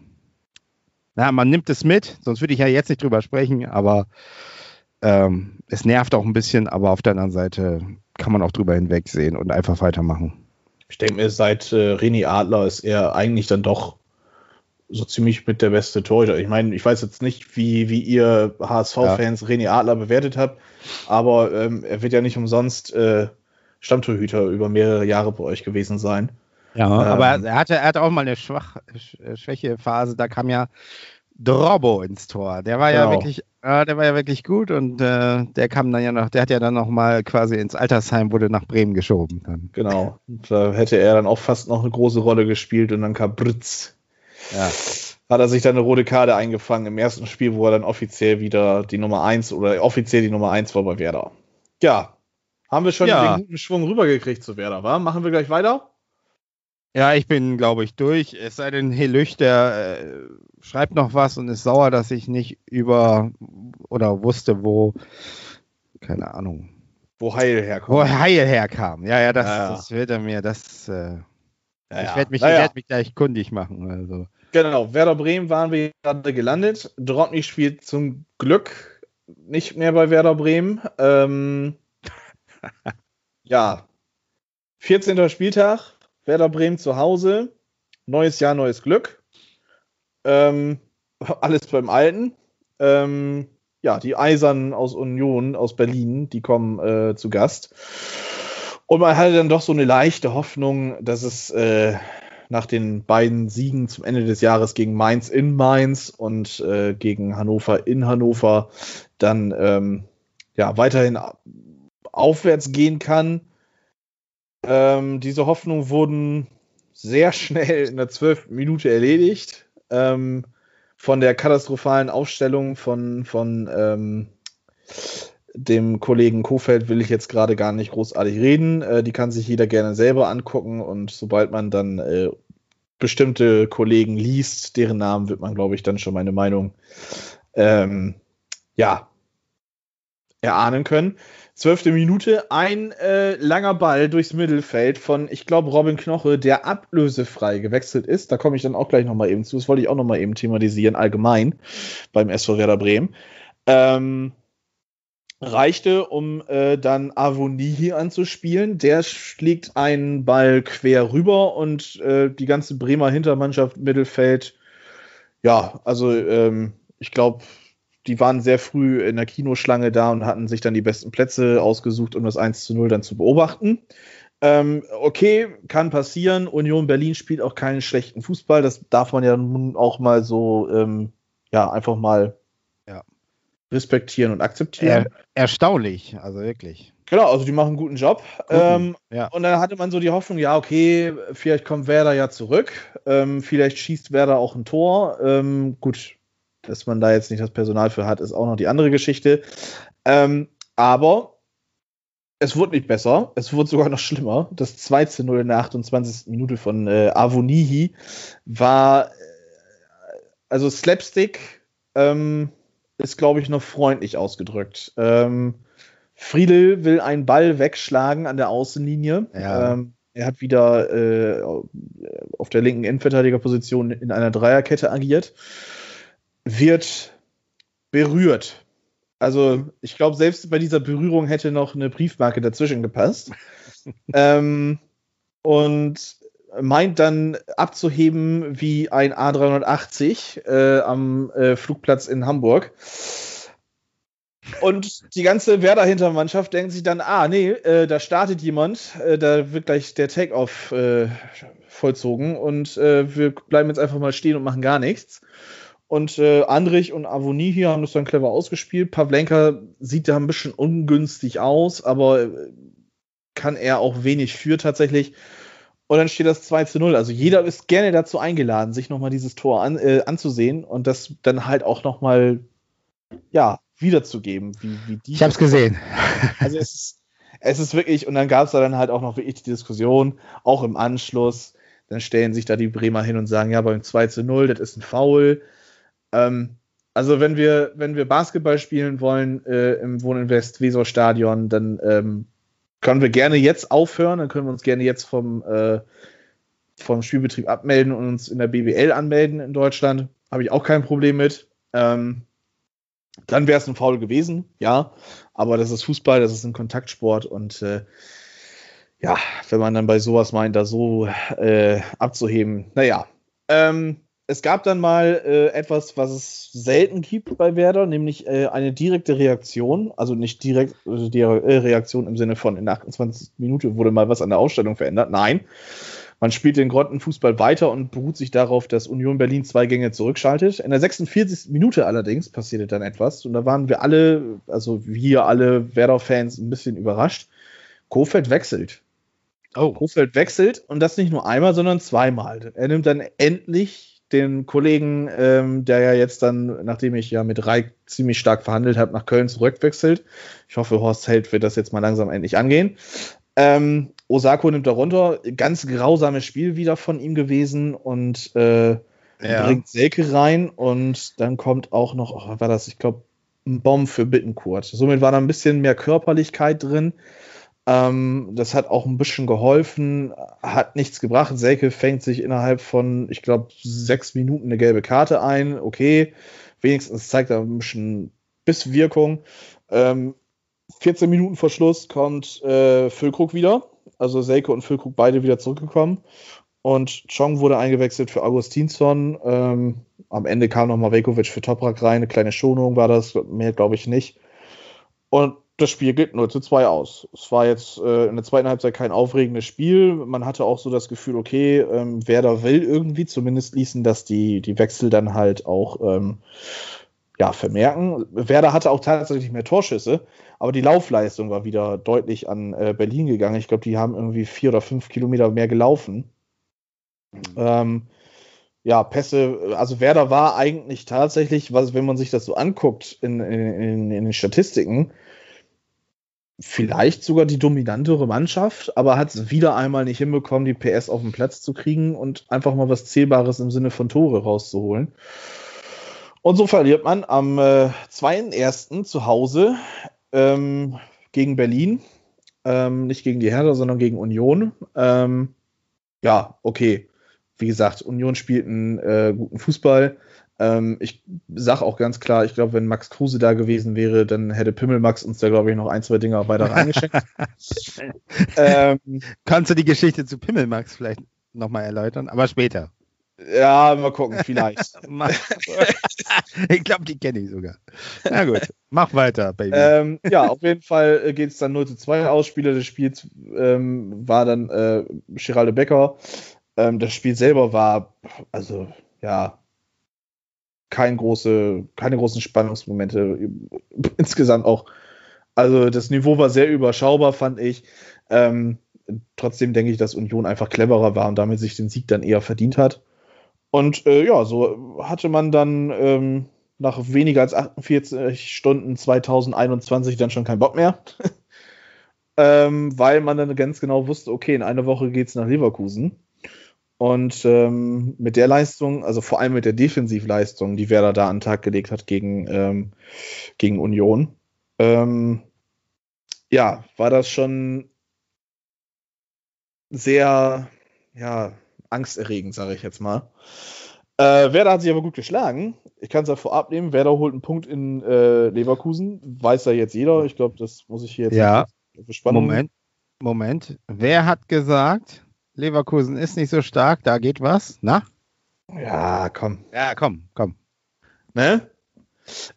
na, man nimmt es mit, sonst würde ich ja jetzt nicht drüber sprechen, aber ähm, es nervt auch ein bisschen, aber auf der anderen Seite kann man auch drüber hinwegsehen und einfach weitermachen. Ich denke mir, seit äh, René Adler ist er eigentlich dann doch so ziemlich mit der beste Torhüter. Ich meine, ich weiß jetzt nicht, wie, wie ihr HSV-Fans ja. René Adler bewertet habt, aber ähm, er wird ja nicht umsonst äh, Stammtorhüter über mehrere Jahre bei euch gewesen sein. Ja, ähm, aber er hatte, er hatte auch mal eine Schwach, Schwächephase, da kam ja Drobo ins Tor. Der war genau. ja wirklich, äh, der war ja wirklich gut und äh, der kam dann ja noch, der hat ja dann noch mal quasi ins Altersheim, wurde nach Bremen geschoben. Dann. Genau. Und da hätte er dann auch fast noch eine große Rolle gespielt und dann kam Britz ja. Hat er sich dann eine rote Karte eingefangen im ersten Spiel, wo er dann offiziell wieder die Nummer 1 oder offiziell die Nummer 1 war bei Werder. Ja. Haben wir schon ja. den guten Schwung rübergekriegt zu Werder, wa? Machen wir gleich weiter? Ja, ich bin, glaube ich, durch. Es sei denn, Helüch, der äh, schreibt noch was und ist sauer, dass ich nicht über oder wusste, wo, keine Ahnung. Wo Heil herkam. Wo Heil herkam. Ja, ja, das, ja, ja. das wird er mir, das. Äh, ja, ich werde mich, naja. werd mich gleich kundig machen. Also. Genau, Werder Bremen waren wir gerade gelandet. Drobny spielt zum Glück nicht mehr bei Werder Bremen. Ähm, ja, 14. Spieltag, Werder Bremen zu Hause. Neues Jahr, neues Glück. Ähm, alles beim Alten. Ähm, ja, die Eisernen aus Union, aus Berlin, die kommen äh, zu Gast. Und man hatte dann doch so eine leichte Hoffnung, dass es äh, nach den beiden Siegen zum Ende des Jahres gegen Mainz in Mainz und äh, gegen Hannover in Hannover dann ähm, ja weiterhin aufwärts gehen kann. Ähm, diese Hoffnungen wurden sehr schnell in der zwölften Minute erledigt. Ähm, von der katastrophalen Aufstellung von, von ähm, dem Kollegen Kofeld will ich jetzt gerade gar nicht großartig reden. Äh, die kann sich jeder gerne selber angucken und sobald man dann äh, bestimmte Kollegen liest, deren Namen wird man, glaube ich, dann schon meine Meinung ähm, ja erahnen können. Zwölfte Minute, ein äh, langer Ball durchs Mittelfeld von, ich glaube, Robin Knoche, der ablösefrei gewechselt ist. Da komme ich dann auch gleich nochmal eben zu. Das wollte ich auch nochmal eben thematisieren, allgemein beim SV Werder Bremen. Ähm, reichte, um äh, dann Avoni anzuspielen. Der schlägt einen Ball quer rüber und äh, die ganze Bremer Hintermannschaft Mittelfeld, ja, also ähm, ich glaube, die waren sehr früh in der Kinoschlange da und hatten sich dann die besten Plätze ausgesucht, um das 1 zu 0 dann zu beobachten. Ähm, okay, kann passieren. Union Berlin spielt auch keinen schlechten Fußball. Das darf man ja nun auch mal so, ähm, ja, einfach mal respektieren und akzeptieren. Er, erstaunlich, also wirklich. Genau, also die machen einen guten Job. Ähm, ja. Und dann hatte man so die Hoffnung, ja, okay, vielleicht kommt Werder ja zurück. Ähm, vielleicht schießt Werder auch ein Tor. Ähm, gut, dass man da jetzt nicht das Personal für hat, ist auch noch die andere Geschichte. Ähm, aber es wurde nicht besser. Es wurde sogar noch schlimmer. Das 2 zu 0 in der 28. Minute von äh, Avonihi war äh, also Slapstick. Ähm, ist, glaube ich, noch freundlich ausgedrückt. Ähm, Friedel will einen Ball wegschlagen an der Außenlinie. Ja. Ähm, er hat wieder äh, auf der linken Endverteidigerposition in einer Dreierkette agiert. Wird berührt. Also, ich glaube, selbst bei dieser Berührung hätte noch eine Briefmarke dazwischen gepasst. ähm, und meint dann abzuheben wie ein A380 äh, am äh, Flugplatz in Hamburg. Und die ganze Werder-Hintermannschaft denkt sich dann, ah, nee, äh, da startet jemand, äh, da wird gleich der Take-off äh, vollzogen und äh, wir bleiben jetzt einfach mal stehen und machen gar nichts. Und äh, Andrich und Avoni hier haben das dann clever ausgespielt. Pavlenka sieht da ein bisschen ungünstig aus, aber kann er auch wenig für tatsächlich. Und dann steht das 2 zu 0. Also jeder ist gerne dazu eingeladen, sich nochmal dieses Tor an, äh, anzusehen und das dann halt auch nochmal, ja, wiederzugeben. Wie, wie die ich habe es gesehen. Also es ist, es ist wirklich, und dann gab es da dann halt auch noch wirklich die Diskussion, auch im Anschluss. Dann stellen sich da die Bremer hin und sagen, ja, beim 2 zu 0, das ist ein Foul. Ähm, also wenn wir, wenn wir Basketball spielen wollen äh, im Wohninvest Weser Stadion, dann ähm, können wir gerne jetzt aufhören, dann können wir uns gerne jetzt vom, äh, vom Spielbetrieb abmelden und uns in der BBL anmelden in Deutschland. Habe ich auch kein Problem mit. Ähm, dann wäre es ein Foul gewesen, ja. Aber das ist Fußball, das ist ein Kontaktsport und äh, ja, wenn man dann bei sowas meint, da so äh, abzuheben, naja. Ähm, es gab dann mal äh, etwas, was es selten gibt bei Werder, nämlich äh, eine direkte Reaktion. Also nicht direkt also die äh, Reaktion im Sinne von in der 28 Minute wurde mal was an der Ausstellung verändert. Nein, man spielt den Grottenfußball weiter und beruht sich darauf, dass Union Berlin zwei Gänge zurückschaltet. In der 46. Minute allerdings passierte dann etwas und da waren wir alle, also wir alle Werder-Fans, ein bisschen überrascht. Kofeld wechselt. Oh. Kofeld wechselt und das nicht nur einmal, sondern zweimal. Er nimmt dann endlich den Kollegen, ähm, der ja jetzt dann, nachdem ich ja mit Reik ziemlich stark verhandelt habe, nach Köln zurückwechselt. Ich hoffe, Horst Held wird das jetzt mal langsam endlich angehen. Ähm, Osako nimmt da runter. Ganz grausames Spiel wieder von ihm gewesen und äh, ja. bringt Selke rein und dann kommt auch noch, oh, war das, ich glaube, ein Bomb für Bittenkurt. Somit war da ein bisschen mehr Körperlichkeit drin. Ähm, das hat auch ein bisschen geholfen, hat nichts gebracht. Selke fängt sich innerhalb von, ich glaube, sechs Minuten eine gelbe Karte ein. Okay, wenigstens zeigt er ein bisschen Bisswirkung. Ähm, 14 Minuten vor Schluss kommt äh, Füllkrug wieder. Also Selke und Füllkrug beide wieder zurückgekommen. Und Chong wurde eingewechselt für Augustinsson. Ähm, am Ende kam nochmal Vekovic für Toprak rein. Eine kleine Schonung war das, mehr glaube ich nicht. Und das Spiel geht 0 zu 2 aus. Es war jetzt äh, in der zweiten Halbzeit kein aufregendes Spiel. Man hatte auch so das Gefühl, okay, ähm, Werder will irgendwie, zumindest ließen das die, die Wechsel dann halt auch ähm, ja, vermerken. Werder hatte auch tatsächlich mehr Torschüsse, aber die Laufleistung war wieder deutlich an äh, Berlin gegangen. Ich glaube, die haben irgendwie vier oder fünf Kilometer mehr gelaufen. Ähm, ja, Pässe, also Werder war eigentlich tatsächlich, was, wenn man sich das so anguckt in, in, in den Statistiken, vielleicht sogar die dominantere Mannschaft, aber hat es wieder einmal nicht hinbekommen, die PS auf den Platz zu kriegen und einfach mal was Zählbares im Sinne von Tore rauszuholen. Und so verliert man am äh, 2.1. zu Hause ähm, gegen Berlin. Ähm, nicht gegen die Hertha, sondern gegen Union. Ähm, ja, okay. Wie gesagt, Union spielt einen äh, guten Fußball. Ähm, ich sage auch ganz klar, ich glaube, wenn Max Kruse da gewesen wäre, dann hätte Pimmelmax uns da, glaube ich, noch ein, zwei Dinger weiter reingeschickt. ähm, Kannst du die Geschichte zu Pimmelmax vielleicht nochmal erläutern? Aber später. Ja, mal gucken, vielleicht. ich glaube, die kenne ich sogar. Na gut, mach weiter, Baby. Ähm, ja, auf jeden Fall äh, geht es dann 0 zu 2 aus. Spieler des Spiels ähm, war dann äh, Geralde Becker. Ähm, das Spiel selber war, also, ja, kein große, keine großen Spannungsmomente. Insgesamt auch. Also das Niveau war sehr überschaubar, fand ich. Ähm, trotzdem denke ich, dass Union einfach cleverer war und damit sich den Sieg dann eher verdient hat. Und äh, ja, so hatte man dann ähm, nach weniger als 48 Stunden 2021 dann schon keinen Bock mehr. ähm, weil man dann ganz genau wusste, okay, in einer Woche geht es nach Leverkusen. Und ähm, mit der Leistung, also vor allem mit der Defensivleistung, die Werder da an den Tag gelegt hat gegen, ähm, gegen Union, ähm, ja, war das schon sehr, ja, angsterregend, sage ich jetzt mal. Äh, Werder hat sich aber gut geschlagen. Ich kann es ja vorab nehmen. Werder holt einen Punkt in äh, Leverkusen. Weiß ja jetzt jeder. Ich glaube, das muss ich hier jetzt ja. Moment, Moment. Wer hat gesagt, Leverkusen ist nicht so stark, da geht was. Na? Ja, komm. Ja, komm, komm. Ne?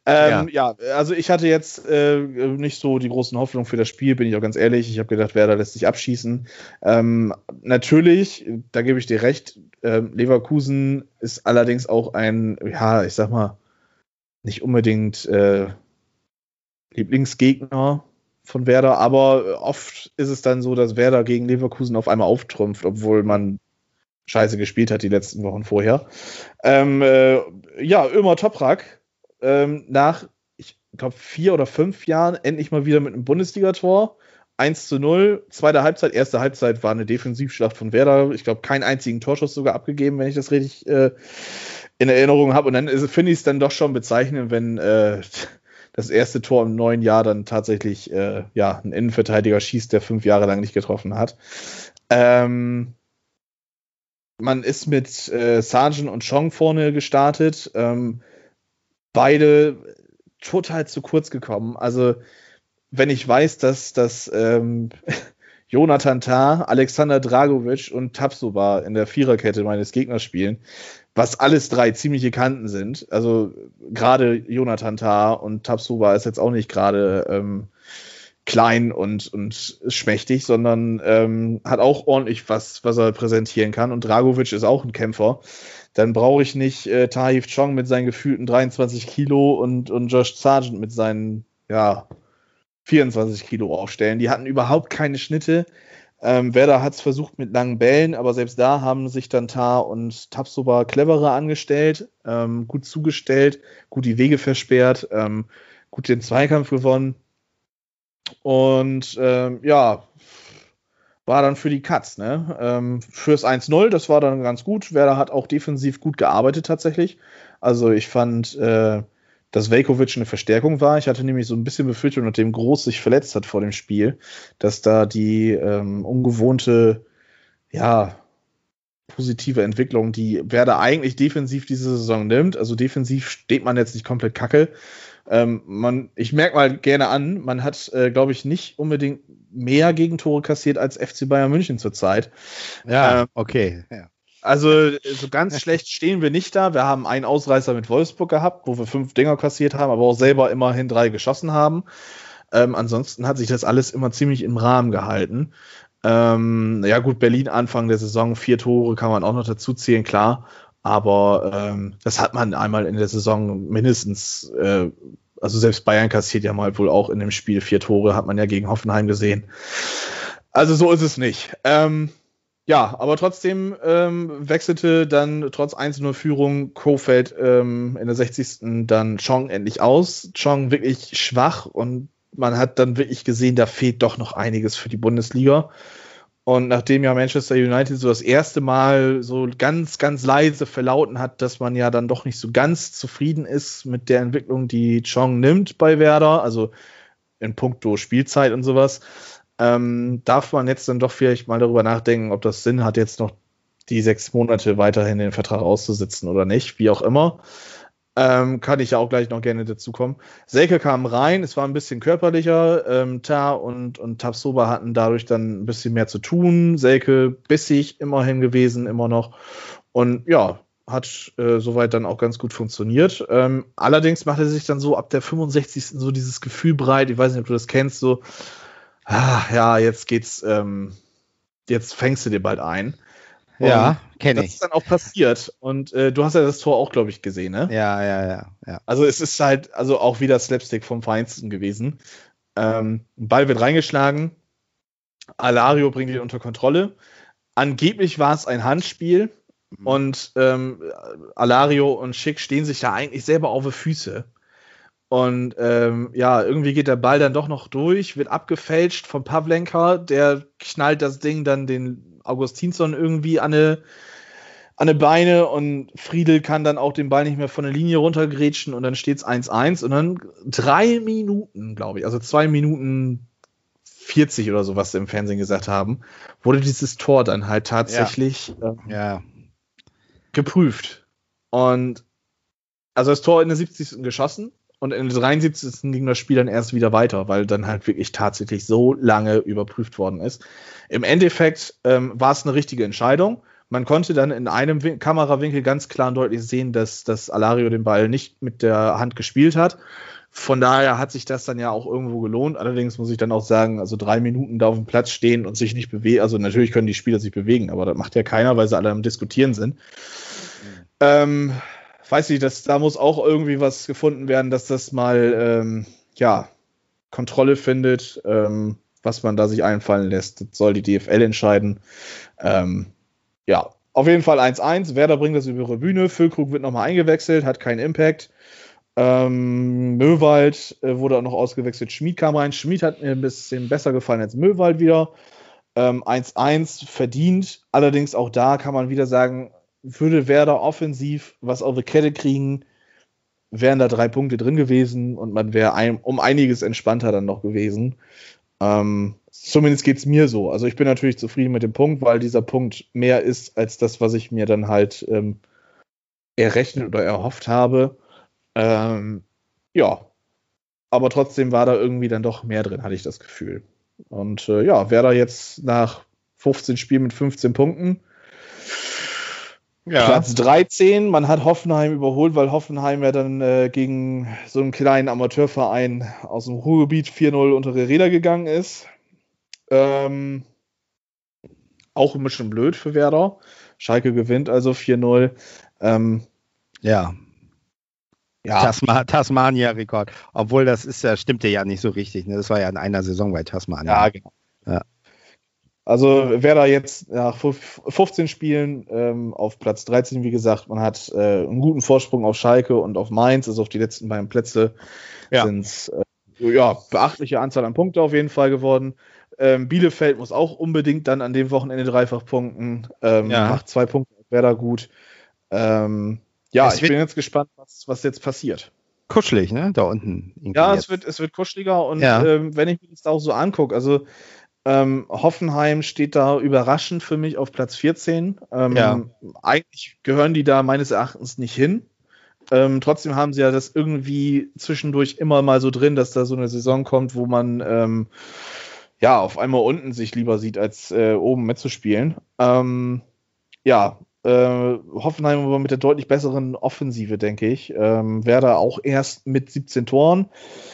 Ähm, ja. ja. also ich hatte jetzt äh, nicht so die großen Hoffnungen für das Spiel, bin ich auch ganz ehrlich. Ich habe gedacht, Werder lässt sich abschießen. Ähm, natürlich, da gebe ich dir recht, äh, Leverkusen ist allerdings auch ein, ja, ich sag mal, nicht unbedingt äh, Lieblingsgegner von Werder, aber oft ist es dann so, dass Werder gegen Leverkusen auf einmal auftrumpft, obwohl man scheiße gespielt hat die letzten Wochen vorher. Ähm, äh, ja, Ömer Toprak ähm, nach, ich glaube, vier oder fünf Jahren endlich mal wieder mit einem Bundesligator. 1 zu 0, zweite Halbzeit, erste Halbzeit war eine Defensivschlacht von Werder. Ich glaube, keinen einzigen Torschuss sogar abgegeben, wenn ich das richtig äh, in Erinnerung habe. Und dann finde ich es dann doch schon bezeichnend, wenn äh, das erste Tor im neuen Jahr dann tatsächlich äh, ja, ein Innenverteidiger schießt, der fünf Jahre lang nicht getroffen hat. Ähm, man ist mit äh, Sargent und Chong vorne gestartet. Ähm, beide total zu kurz gekommen. Also, wenn ich weiß, dass, dass ähm, Jonathan Tah, Alexander Dragovic und Tapsuba in der Viererkette meines Gegners spielen, was alles drei ziemliche Kanten sind. Also gerade Jonathan Tah und Tapsuba ist jetzt auch nicht gerade ähm, klein und, und schmächtig, sondern ähm, hat auch ordentlich was, was er präsentieren kann. Und Dragovic ist auch ein Kämpfer. Dann brauche ich nicht äh, Tahif Chong mit seinen gefühlten 23 Kilo und, und Josh Sargent mit seinen ja, 24 Kilo aufstellen. Die hatten überhaupt keine Schnitte. Ähm, Werder hat es versucht mit langen Bällen, aber selbst da haben sich dann Tar und Tapsoba cleverer angestellt, ähm, gut zugestellt, gut die Wege versperrt, ähm, gut den Zweikampf gewonnen. Und ähm, ja, war dann für die Cuts, ne? Ähm, fürs 1-0, das war dann ganz gut. Werder hat auch defensiv gut gearbeitet tatsächlich. Also ich fand, äh, dass Velkovic eine Verstärkung war. Ich hatte nämlich so ein bisschen befürchtet, nachdem Groß sich verletzt hat vor dem Spiel, dass da die ähm, ungewohnte, ja, positive Entwicklung, die Werder eigentlich defensiv diese Saison nimmt. Also defensiv steht man jetzt nicht komplett kacke, ähm, man, ich merke mal gerne an, man hat, äh, glaube ich, nicht unbedingt mehr Gegentore kassiert als FC Bayern München zurzeit. Ja, ähm, okay. Ja. Also so ganz schlecht stehen wir nicht da. Wir haben einen Ausreißer mit Wolfsburg gehabt, wo wir fünf Dinger kassiert haben, aber auch selber immerhin drei geschossen haben. Ähm, ansonsten hat sich das alles immer ziemlich im Rahmen gehalten. Ähm, ja gut, Berlin Anfang der Saison, vier Tore kann man auch noch dazu zählen, klar. Aber ähm, das hat man einmal in der Saison mindestens, äh, also selbst Bayern kassiert ja mal wohl auch in dem Spiel vier Tore, hat man ja gegen Hoffenheim gesehen. Also so ist es nicht. Ähm, ja, aber trotzdem ähm, wechselte dann trotz 1-0-Führung Kofeld ähm, in der 60. dann Chong endlich aus. Chong wirklich schwach und man hat dann wirklich gesehen, da fehlt doch noch einiges für die Bundesliga. Und nachdem ja Manchester United so das erste Mal so ganz, ganz leise verlauten hat, dass man ja dann doch nicht so ganz zufrieden ist mit der Entwicklung, die Chong nimmt bei Werder, also in puncto Spielzeit und sowas, ähm, darf man jetzt dann doch vielleicht mal darüber nachdenken, ob das Sinn hat, jetzt noch die sechs Monate weiterhin den Vertrag auszusitzen oder nicht, wie auch immer. Ähm, kann ich ja auch gleich noch gerne dazu kommen. Selke kam rein, es war ein bisschen körperlicher. Ähm, Ta und, und Tabsoba hatten dadurch dann ein bisschen mehr zu tun. Selke bissig immerhin gewesen, immer noch. Und ja, hat äh, soweit dann auch ganz gut funktioniert. Ähm, allerdings machte sich dann so ab der 65. so dieses Gefühl breit, ich weiß nicht, ob du das kennst, so, ah, ja, jetzt geht's, ähm, jetzt fängst du dir bald ein. Ja, kenne ich. Das ist dann auch passiert. Und äh, du hast ja das Tor auch, glaube ich, gesehen, ne? Ja, ja, ja, ja. Also es ist halt, also auch wieder Slapstick vom Feinsten gewesen. Ähm, Ball wird reingeschlagen. Alario bringt ihn unter Kontrolle. Angeblich war es ein Handspiel. Mhm. Und ähm, Alario und Schick stehen sich da eigentlich selber auf die Füße. Und ähm, ja, irgendwie geht der Ball dann doch noch durch, wird abgefälscht von Pavlenka, der knallt das Ding dann den Augustinsson irgendwie an eine, an eine Beine und Friedel kann dann auch den Ball nicht mehr von der Linie runtergrätschen und dann steht es 1-1 und dann drei Minuten, glaube ich, also zwei Minuten 40 oder so, was sie im Fernsehen gesagt haben, wurde dieses Tor dann halt tatsächlich ja. Äh, ja. geprüft. Und also das Tor in der 70. geschossen und in der 73. ging das Spiel dann erst wieder weiter, weil dann halt wirklich tatsächlich so lange überprüft worden ist. Im Endeffekt ähm, war es eine richtige Entscheidung. Man konnte dann in einem Win Kamerawinkel ganz klar und deutlich sehen, dass, dass Alario den Ball nicht mit der Hand gespielt hat. Von daher hat sich das dann ja auch irgendwo gelohnt. Allerdings muss ich dann auch sagen, also drei Minuten da auf dem Platz stehen und sich nicht bewegen. Also natürlich können die Spieler sich bewegen, aber das macht ja keiner, weil sie alle am Diskutieren sind. Mhm. Ähm, weiß nicht, dass da muss auch irgendwie was gefunden werden, dass das mal ähm, ja Kontrolle findet, ähm, was man da sich einfallen lässt. Das soll die DFL entscheiden. Ähm, ja, auf jeden Fall 1-1. Werder bringt das über ihre Bühne. Füllkrug wird nochmal eingewechselt, hat keinen Impact. Ähm, Möwald äh, wurde auch noch ausgewechselt. Schmid kam rein. Schmid hat mir ein bisschen besser gefallen als Möwald wieder. 1-1 ähm, verdient. Allerdings auch da kann man wieder sagen, würde Werder offensiv was auf die Kette kriegen, wären da drei Punkte drin gewesen und man wäre ein, um einiges entspannter dann noch gewesen. Ähm, zumindest geht es mir so. Also ich bin natürlich zufrieden mit dem Punkt, weil dieser Punkt mehr ist als das, was ich mir dann halt ähm, errechnet oder erhofft habe. Ähm, ja, aber trotzdem war da irgendwie dann doch mehr drin, hatte ich das Gefühl. Und äh, ja, wer da jetzt nach 15 Spielen mit 15 Punkten. Ja. Platz 13, man hat Hoffenheim überholt, weil Hoffenheim ja dann äh, gegen so einen kleinen Amateurverein aus dem Ruhrgebiet 4-0 unter die Räder gegangen ist. Ähm, auch ein bisschen blöd für Werder. Schalke gewinnt also 4-0. Ähm, ja, ja. Tasma Tasmania-Rekord. Obwohl das ist ja, stimmte ja nicht so richtig. Ne? Das war ja in einer Saison bei Tasmania. Ja, genau. Ja. Also wer da jetzt nach 15 Spielen ähm, auf Platz 13, wie gesagt, man hat äh, einen guten Vorsprung auf Schalke und auf Mainz, also auf die letzten beiden Plätze ja. sind es äh, ja, beachtliche Anzahl an Punkte auf jeden Fall geworden. Ähm, Bielefeld muss auch unbedingt dann an dem Wochenende dreifach punkten. Ähm, ja. Macht zwei Punkte, wäre da gut. Ähm, ja, es ich bin jetzt gespannt, was, was jetzt passiert. Kuschelig, ne? Da unten. Ja, es wird, es wird kuscheliger und ja. ähm, wenn ich mir das auch so angucke, also ähm, Hoffenheim steht da überraschend für mich auf Platz 14. Ähm, ja. Eigentlich gehören die da meines Erachtens nicht hin. Ähm, trotzdem haben sie ja das irgendwie zwischendurch immer mal so drin, dass da so eine Saison kommt, wo man ähm, ja auf einmal unten sich lieber sieht, als äh, oben mitzuspielen. Ähm, ja, äh, Hoffenheim aber mit der deutlich besseren Offensive, denke ich. Ähm, Werder auch erst mit 17 Toren.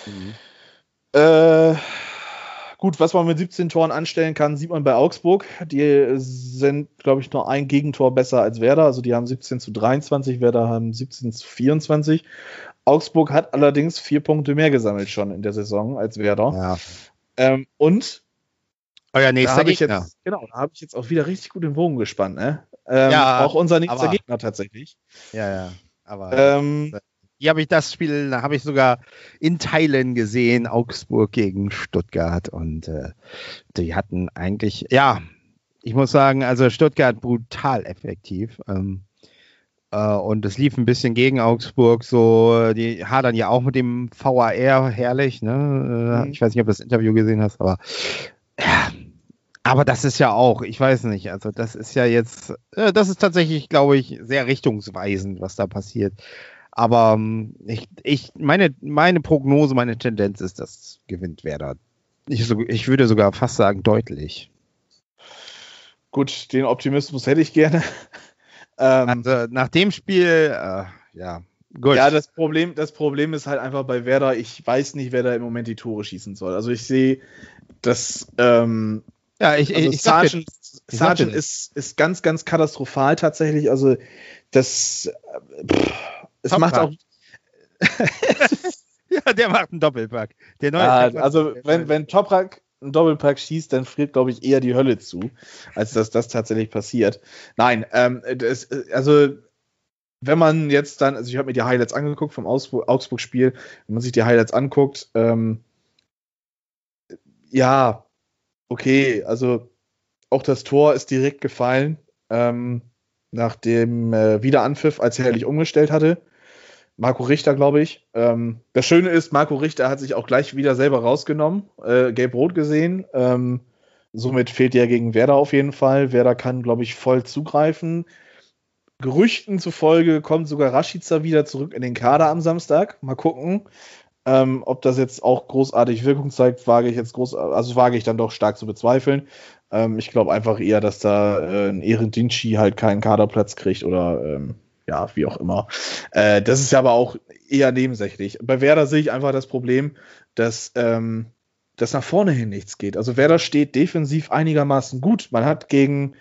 Mhm. Äh, gut, was man mit 17 Toren anstellen kann, sieht man bei Augsburg. Die sind, glaube ich, nur ein Gegentor besser als Werder. Also die haben 17 zu 23, Werder haben 17 zu 24. Augsburg hat allerdings vier Punkte mehr gesammelt schon in der Saison als Werder. Ja. Ähm, und euer nächster Gegner. Jetzt, genau, da habe ich jetzt auch wieder richtig gut den Bogen gespannt. Ne? Ähm, ja, auch unser nächster aber, Gegner tatsächlich. Ja, ja. Aber ähm, hier habe ich das Spiel, da habe ich sogar in Teilen gesehen, Augsburg gegen Stuttgart. Und äh, die hatten eigentlich, ja, ich muss sagen, also Stuttgart brutal effektiv. Ähm, äh, und es lief ein bisschen gegen Augsburg, so, die hadern ja auch mit dem VAR herrlich, ne? Äh, mhm. Ich weiß nicht, ob du das Interview gesehen hast, aber ja, aber das ist ja auch, ich weiß nicht, also das ist ja jetzt, äh, das ist tatsächlich, glaube ich, sehr richtungsweisend, was da passiert. Aber ähm, ich, ich, meine, meine Prognose, meine Tendenz ist, das gewinnt Werder. Ich, ich würde sogar fast sagen, deutlich. Gut, den Optimismus hätte ich gerne. ähm, also nach dem Spiel, äh, ja, gut. Ja, das Problem, das Problem ist halt einfach bei Werder, ich weiß nicht, wer da im Moment die Tore schießen soll. Also ich sehe, dass ähm, ja, ich, also ich, Sargent, ich Sargent ist, ist ganz, ganz katastrophal tatsächlich. Also das pff, es Top macht auch. ja, der macht einen Doppelpack. Der neue ja, also wenn, wenn Toprak einen Doppelpack schießt, dann friert, glaube ich, eher die Hölle zu, als dass das tatsächlich passiert. Nein, ähm, das, also wenn man jetzt dann, also ich habe mir die Highlights angeguckt vom Augsburg-Spiel, wenn man sich die Highlights anguckt, ähm, ja, okay, also auch das Tor ist direkt gefallen, ähm, nach dem äh, Wiederanpfiff, als er herrlich umgestellt hatte. Marco Richter, glaube ich. Ähm, das Schöne ist, Marco Richter hat sich auch gleich wieder selber rausgenommen, äh, gelb-rot gesehen. Ähm, somit fehlt er gegen Werder auf jeden Fall. Werder kann, glaube ich, voll zugreifen. Gerüchten zufolge kommt sogar Rashica wieder zurück in den Kader am Samstag. Mal gucken. Ähm, ob das jetzt auch großartig Wirkung zeigt, wage ich jetzt groß, also wage ich dann doch stark zu bezweifeln. Ähm, ich glaube einfach eher, dass da äh, ein Ehrendinci halt keinen Kaderplatz kriegt oder ähm, ja, wie auch immer. Äh, das ist ja aber auch eher nebensächlich. Bei Werder sehe ich einfach das Problem, dass, ähm, dass nach vorne hin nichts geht. Also Werder steht defensiv einigermaßen gut. Man hat gegen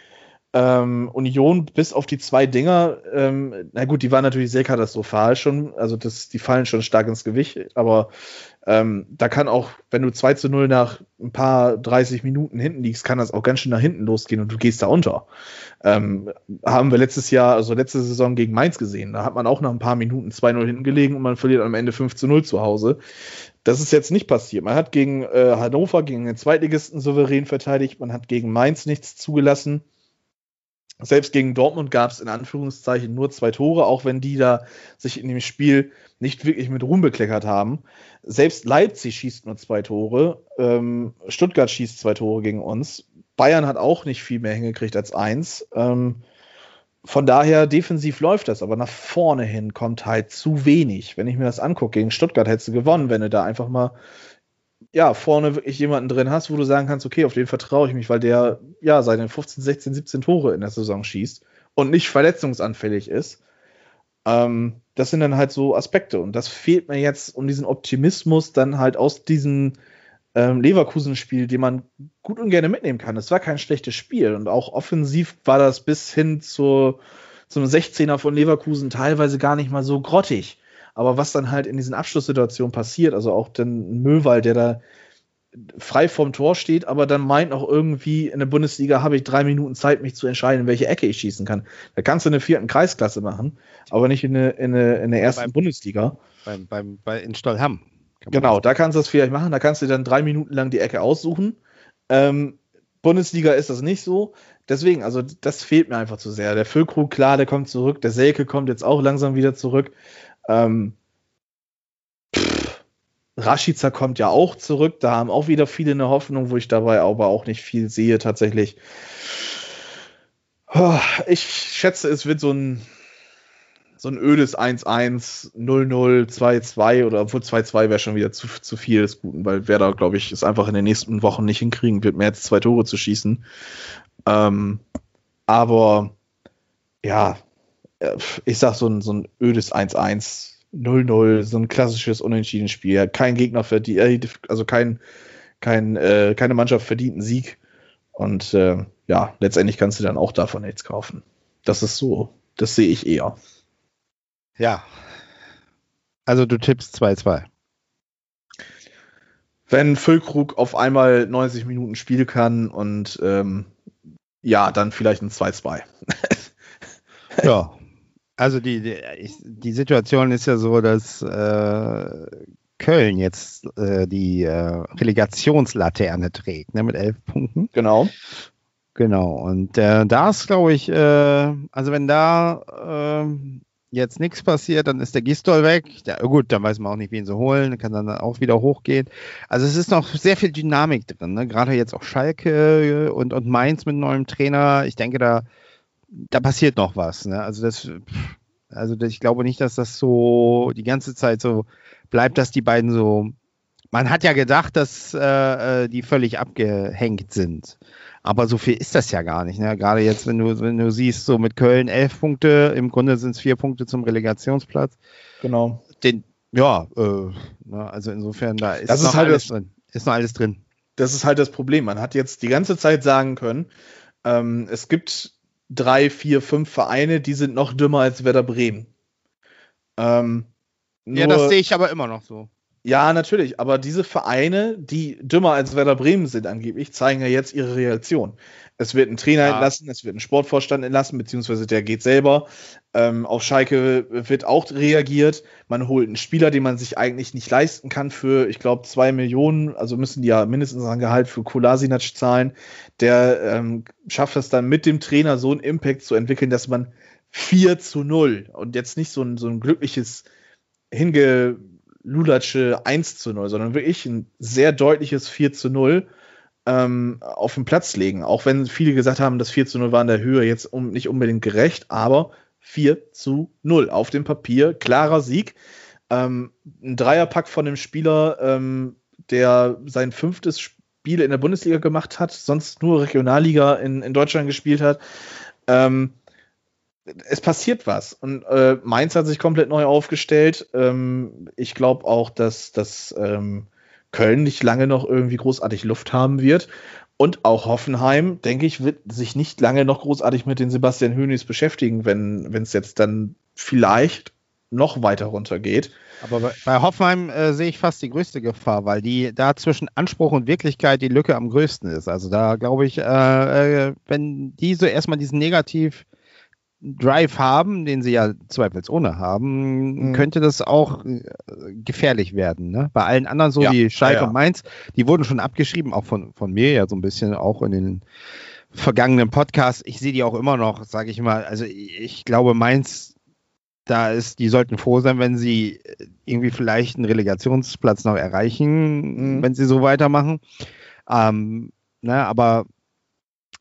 ähm, Union bis auf die zwei Dinger, ähm, na gut, die waren natürlich sehr katastrophal schon, also das, die fallen schon stark ins Gewicht, aber ähm, da kann auch, wenn du 2 zu 0 nach ein paar 30 Minuten hinten liegst, kann das auch ganz schön nach hinten losgehen und du gehst da unter. Ähm, haben wir letztes Jahr, also letzte Saison gegen Mainz gesehen. Da hat man auch nach ein paar Minuten 2-0 hinten gelegen und man verliert am Ende 5 zu 0 zu Hause. Das ist jetzt nicht passiert. Man hat gegen äh, Hannover, gegen den Zweitligisten souverän verteidigt, man hat gegen Mainz nichts zugelassen. Selbst gegen Dortmund gab es in Anführungszeichen nur zwei Tore, auch wenn die da sich in dem Spiel nicht wirklich mit Ruhm bekleckert haben. Selbst Leipzig schießt nur zwei Tore, ähm, Stuttgart schießt zwei Tore gegen uns. Bayern hat auch nicht viel mehr hingekriegt als eins. Ähm, von daher, defensiv läuft das, aber nach vorne hin kommt halt zu wenig. Wenn ich mir das angucke, gegen Stuttgart hättest du gewonnen, wenn du da einfach mal ja, vorne wirklich jemanden drin hast, wo du sagen kannst, okay, auf den vertraue ich mich, weil der ja seine 15, 16, 17 Tore in der Saison schießt und nicht verletzungsanfällig ist. Ähm, das sind dann halt so Aspekte und das fehlt mir jetzt um diesen Optimismus dann halt aus diesem ähm, Leverkusen-Spiel, den man gut und gerne mitnehmen kann. Es war kein schlechtes Spiel und auch offensiv war das bis hin zur, zum 16er von Leverkusen teilweise gar nicht mal so grottig. Aber was dann halt in diesen Abschlusssituationen passiert, also auch den Möwald, der da frei vorm Tor steht, aber dann meint auch irgendwie, in der Bundesliga habe ich drei Minuten Zeit, mich zu entscheiden, in welche Ecke ich schießen kann. Da kannst du in der vierten Kreisklasse machen, aber nicht in der, in der, in der ersten beim, Bundesliga. Beim, beim, bei, in Stollham. Genau, da kannst du das vielleicht machen. Da kannst du dann drei Minuten lang die Ecke aussuchen. Ähm, Bundesliga ist das nicht so. Deswegen, also das fehlt mir einfach zu sehr. Der Füllkrug, klar, der kommt zurück. Der Selke kommt jetzt auch langsam wieder zurück. Ähm, Rashica kommt ja auch zurück. Da haben auch wieder viele eine Hoffnung, wo ich dabei aber auch nicht viel sehe tatsächlich. Oh, ich schätze, es wird so ein, so ein ödes 1-1, 0-0, 2-2 oder obwohl 2-2 wäre schon wieder zu, zu viel des Guten, weil wer da, glaube ich, es einfach in den nächsten Wochen nicht hinkriegen wird, mehr als zwei Tore zu schießen. Ähm, aber ja, ich sag so ein, so ein ödes 1-1, 0-0, so ein klassisches Unentschieden-Spiel. Kein Gegner verdient, äh, also kein, kein, äh, keine Mannschaft verdient einen Sieg. Und äh, ja, letztendlich kannst du dann auch davon nichts kaufen. Das ist so, das sehe ich eher. Ja. Also du tippst 2-2. Wenn Füllkrug auf einmal 90 Minuten spielen kann und ähm, ja, dann vielleicht ein 2-2. ja, also die, die, die, Situation ist ja so, dass äh, Köln jetzt äh, die äh, Relegationslaterne trägt, ne, mit elf Punkten. Genau. Genau. Und äh, da ist, glaube ich, äh, also wenn da äh, jetzt nichts passiert, dann ist der Gistol weg. Ja, gut, dann weiß man auch nicht, wen sie holen, kann dann auch wieder hochgehen. Also es ist noch sehr viel Dynamik drin, ne? gerade jetzt auch Schalke und, und Mainz mit neuem Trainer. Ich denke, da da passiert noch was. Ne? Also das, also ich glaube nicht, dass das so die ganze Zeit so bleibt, dass die beiden so. Man hat ja gedacht, dass äh, äh, die völlig abgehängt sind. Aber so viel ist das ja gar nicht. Ne? Gerade jetzt, wenn du, wenn du siehst, so mit Köln elf Punkte, im Grunde sind es vier Punkte zum Relegationsplatz. Genau. Den, ja, äh, ne? also insofern, da ist, das noch ist halt alles das, drin. Ist noch alles drin. Das ist halt das Problem. Man hat jetzt die ganze Zeit sagen können, ähm, es gibt drei, vier, fünf Vereine, die sind noch dümmer als Werder Bremen. Ähm, ja, das sehe ich aber immer noch so. Ja, natürlich, aber diese Vereine, die dümmer als Werder Bremen sind angeblich, zeigen ja jetzt ihre Reaktion. Es wird ein Trainer ja. entlassen, es wird ein Sportvorstand entlassen, beziehungsweise der geht selber. Ähm, auf Schalke wird auch reagiert. Man holt einen Spieler, den man sich eigentlich nicht leisten kann für, ich glaube, zwei Millionen. Also müssen die ja mindestens ein Gehalt für Kolasinac zahlen. Der ähm, schafft es dann mit dem Trainer so einen Impact zu entwickeln, dass man 4 zu 0 und jetzt nicht so ein, so ein glückliches hinge Lulatsche 1 zu 0, sondern wirklich ein sehr deutliches 4 zu 0 ähm, auf den Platz legen. Auch wenn viele gesagt haben, das 4 zu 0 war in der Höhe jetzt um, nicht unbedingt gerecht, aber 4 zu 0 auf dem Papier, klarer Sieg. Ähm, ein Dreierpack von einem Spieler, ähm, der sein fünftes Spiel in der Bundesliga gemacht hat, sonst nur Regionalliga in, in Deutschland gespielt hat. Ähm, es passiert was. Und äh, Mainz hat sich komplett neu aufgestellt. Ähm, ich glaube auch, dass, dass ähm, Köln nicht lange noch irgendwie großartig Luft haben wird. Und auch Hoffenheim, denke ich, wird sich nicht lange noch großartig mit den Sebastian Hönis beschäftigen, wenn es jetzt dann vielleicht noch weiter runtergeht. Aber bei, bei Hoffenheim äh, sehe ich fast die größte Gefahr, weil die da zwischen Anspruch und Wirklichkeit die Lücke am größten ist. Also da glaube ich, äh, äh, wenn die so erstmal diesen Negativ Drive haben, den sie ja zweifelsohne haben, mhm. könnte das auch äh, gefährlich werden. Ne? Bei allen anderen, so ja, wie Schalke ja, ja. und Mainz, die wurden schon abgeschrieben, auch von, von mir ja so ein bisschen, auch in den vergangenen Podcasts. Ich sehe die auch immer noch, sage ich mal. Also ich glaube, Mainz, da ist, die sollten froh sein, wenn sie irgendwie vielleicht einen Relegationsplatz noch erreichen, mhm. wenn sie so weitermachen. Ähm, ne, aber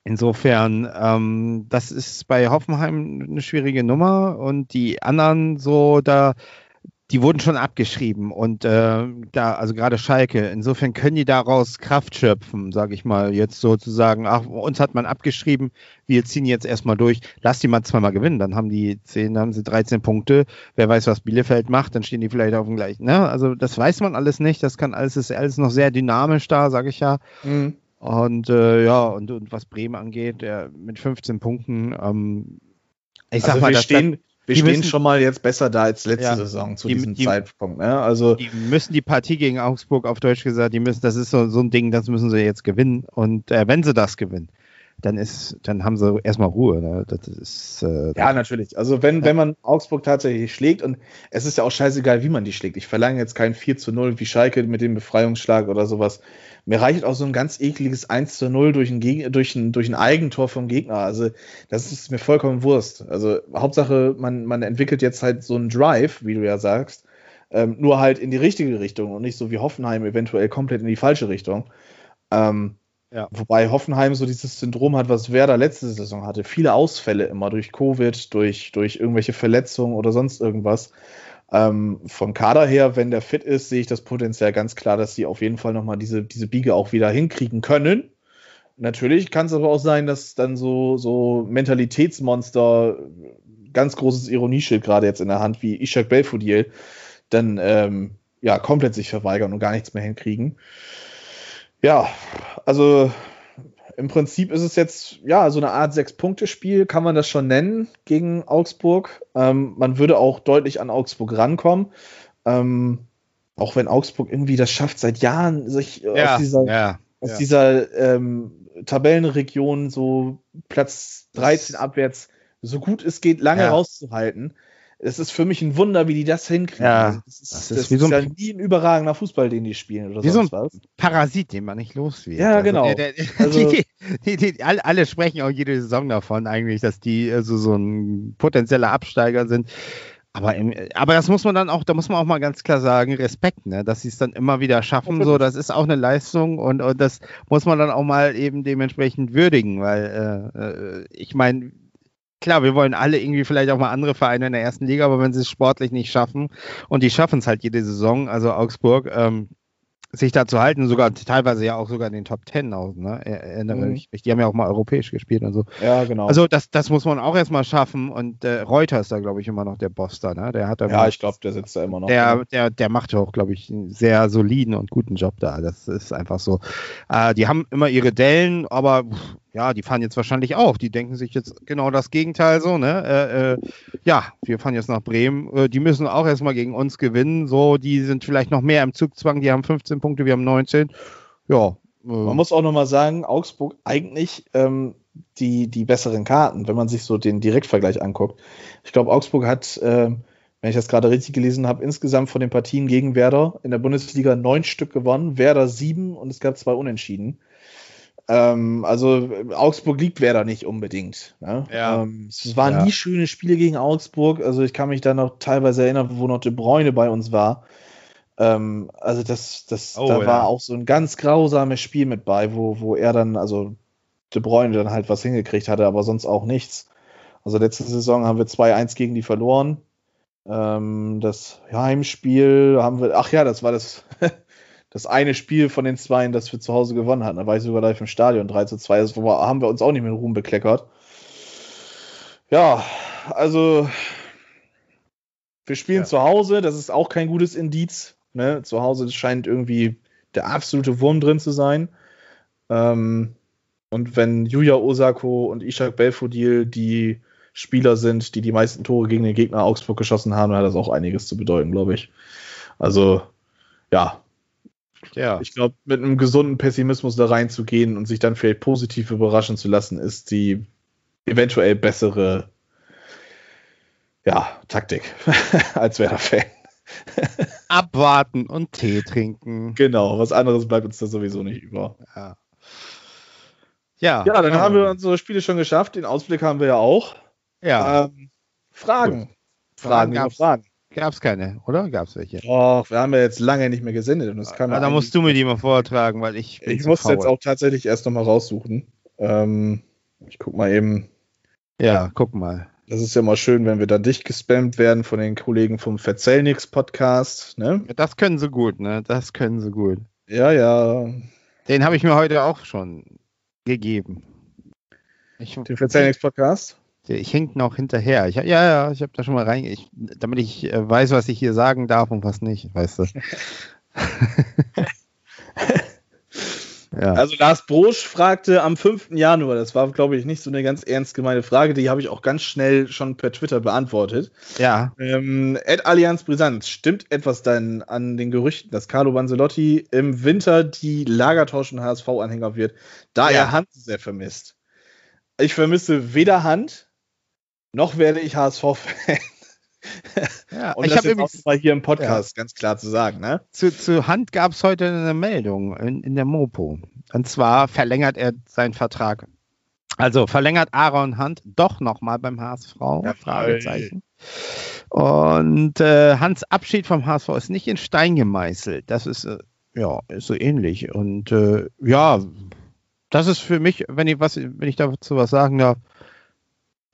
Insofern, ähm, das ist bei Hoffenheim eine schwierige Nummer und die anderen so da, die wurden schon abgeschrieben und äh, da, also gerade Schalke, insofern können die daraus Kraft schöpfen, sage ich mal, jetzt sozusagen, ach, uns hat man abgeschrieben, wir ziehen jetzt erstmal durch, lass die mal zweimal gewinnen, dann haben die 10, dann haben sie 13 Punkte, wer weiß, was Bielefeld macht, dann stehen die vielleicht auf dem gleichen, ne? Also das weiß man alles nicht, das kann alles, ist alles noch sehr dynamisch da, sage ich ja. Mhm. Und äh, ja, und, und, was Bremen angeht, der mit 15 Punkten, ähm, ich sag also mal, wir stehen, wir stehen müssen, schon mal jetzt besser da als letzte ja, Saison zu die, diesem die, Zeitpunkt. Ne? Also die müssen die Partie gegen Augsburg auf Deutsch gesagt, die müssen, das ist so, so ein Ding, das müssen sie jetzt gewinnen. Und äh, wenn sie das gewinnen, dann ist, dann haben sie erstmal Ruhe. Ne? Das ist, äh, ja, natürlich. Also wenn, ja. wenn man Augsburg tatsächlich schlägt und es ist ja auch scheißegal, wie man die schlägt. Ich verlange jetzt kein 4 zu 0 wie Schalke mit dem Befreiungsschlag oder sowas. Mir reicht auch so ein ganz ekliges 1 zu 0 durch ein, Geg durch ein, durch ein Eigentor vom Gegner. Also das ist mir vollkommen Wurst. Also Hauptsache, man, man entwickelt jetzt halt so einen Drive, wie du ja sagst, ähm, nur halt in die richtige Richtung und nicht so wie Hoffenheim eventuell komplett in die falsche Richtung. Ähm, ja. Wobei Hoffenheim so dieses Syndrom hat, was Werder letzte Saison hatte. Viele Ausfälle immer durch Covid, durch, durch irgendwelche Verletzungen oder sonst irgendwas. Ähm, vom Kader her, wenn der fit ist, sehe ich das Potenzial ganz klar, dass sie auf jeden Fall nochmal diese, diese Biege auch wieder hinkriegen können. Natürlich kann es aber auch sein, dass dann so, so Mentalitätsmonster, ganz großes Ironieschild gerade jetzt in der Hand, wie Ishak Belfodil, dann ähm, ja komplett sich verweigern und gar nichts mehr hinkriegen. Ja, also im Prinzip ist es jetzt ja so eine Art Sechs-Punkte-Spiel, kann man das schon nennen gegen Augsburg. Ähm, man würde auch deutlich an Augsburg rankommen. Ähm, auch wenn Augsburg irgendwie das schafft, seit Jahren sich ja, aus dieser, ja, aus ja. dieser ähm, Tabellenregion so Platz 13 abwärts so gut es geht lange rauszuhalten es ist für mich ein Wunder, wie die das hinkriegen. Ja, also das ist, das ist, das ist so ja nie ein überragender Fußball, den die spielen oder wie so ein was. Parasit, den man nicht los wird. Ja, also genau. Der, der, also, die, die, alle, alle, sprechen auch jede Saison davon eigentlich, dass die also so ein potenzieller Absteiger sind. Aber, im, aber das muss man dann auch, da muss man auch mal ganz klar sagen, Respekt, ne? dass sie es dann immer wieder schaffen. So, das ist auch eine Leistung und, und das muss man dann auch mal eben dementsprechend würdigen, weil äh, äh ich meine, klar, wir wollen alle irgendwie vielleicht auch mal andere Vereine in der ersten Liga, aber wenn sie es sportlich nicht schaffen und die schaffen es halt jede Saison, also Augsburg, ähm, sich da zu halten, sogar teilweise ja auch sogar in den Top Ten aus, ne? Erinnere mhm. ich mich. Die haben ja auch mal europäisch gespielt und so. Ja, genau. Also das, das muss man auch erstmal schaffen und äh, Reuter ist da, glaube ich, immer noch der Boss da, ne? Der hat da ja, ich glaube, der sitzt da immer noch. Der, der, der macht ja auch, glaube ich, einen sehr soliden und guten Job da. Das ist einfach so. Äh, die haben immer ihre Dellen, aber ja, die fahren jetzt wahrscheinlich auch. Die denken sich jetzt genau das Gegenteil so, ne? Äh, äh, ja, wir fahren jetzt nach Bremen. Äh, die müssen auch erstmal gegen uns gewinnen. So, die sind vielleicht noch mehr im Zugzwang. Die haben 15 Punkte, wir haben 19. Ja. Äh. Man muss auch nochmal sagen, Augsburg eigentlich ähm, die, die besseren Karten, wenn man sich so den Direktvergleich anguckt. Ich glaube, Augsburg hat, äh, wenn ich das gerade richtig gelesen habe, insgesamt von den Partien gegen Werder in der Bundesliga neun Stück gewonnen, Werder sieben und es gab zwei Unentschieden. Ähm, also Augsburg liegt Werder nicht unbedingt. Ne? Ja. Ähm, es waren ja. nie schöne Spiele gegen Augsburg. Also ich kann mich da noch teilweise erinnern, wo noch De Bruyne bei uns war. Ähm, also das, das, oh, da ja. war auch so ein ganz grausames Spiel mit bei, wo, wo er dann, also De Bruyne dann halt was hingekriegt hatte, aber sonst auch nichts. Also letzte Saison haben wir 2-1 gegen die verloren. Ähm, das Heimspiel haben wir, ach ja, das war das, das eine Spiel von den zwei, das wir zu Hause gewonnen hatten. Da war ich sogar live im Stadion 3 zu 2. Das haben wir uns auch nicht mit Ruhm bekleckert. Ja, also wir spielen ja. zu Hause, das ist auch kein gutes Indiz. Ne? Zu Hause scheint irgendwie der absolute Wurm drin zu sein. Ähm, und wenn Yuya Osako und Ishak Belfodil die Spieler sind, die die meisten Tore gegen den Gegner Augsburg geschossen haben, dann hat das auch einiges zu bedeuten, glaube ich. Also, ja. Ja. Ich glaube, mit einem gesunden Pessimismus da reinzugehen und sich dann vielleicht positiv überraschen zu lassen, ist die eventuell bessere ja, Taktik als Werder-Fan. Abwarten und Tee trinken. Genau, was anderes bleibt uns da sowieso nicht über. Ja. Ja, ja dann haben wir unsere Spiele schon geschafft. Den Ausblick haben wir ja auch. Ja. Ähm, Fragen. Fragen, gab's, Fragen. Gab es keine, oder? Gab es welche? Doch, wir haben ja jetzt lange nicht mehr gesendet. Und das kann ah, da musst du mir die mal vortragen, weil ich. Ich muss jetzt auch tatsächlich erst nochmal raussuchen. Ähm, ich guck mal eben. Ja, guck mal. Das ist ja mal schön, wenn wir da dicht gespammt werden von den Kollegen vom Verzellnix Podcast. Ne? Ja, das können sie gut, ne? Das können sie gut. Ja, ja. Den habe ich mir heute auch schon gegeben. Ich, den Verzellnix Podcast? Ich hängt noch hinterher. Ich, ja, ja, ich habe da schon mal rein, ich, damit ich äh, weiß, was ich hier sagen darf und was nicht, weißt du. Ja. Also Lars Brosch fragte am 5. Januar, das war, glaube ich, nicht so eine ganz ernst gemeine Frage, die habe ich auch ganz schnell schon per Twitter beantwortet. Ja. Ähm, Ed Allianz Brisant, stimmt etwas dann an den Gerüchten, dass Carlo Banzelotti im Winter die Lagertauschen HSV-Anhänger wird, da ja. er Hand sehr vermisst? Ich vermisse weder Hand, noch werde ich HSV-Fan. Ja, und ich habe übrigens mal hier im Podcast ja. ganz klar zu sagen. Ne? Zu, zu Hand gab es heute eine Meldung in, in der Mopo. Und zwar verlängert er seinen Vertrag. Also verlängert Aaron Hand doch nochmal beim HSV? Ja, Fragezeichen. Und äh, Hans Abschied vom HSV ist nicht in Stein gemeißelt. Das ist äh, ja ist so ähnlich. Und äh, ja, das ist für mich, wenn ich was, wenn ich dazu was sagen darf,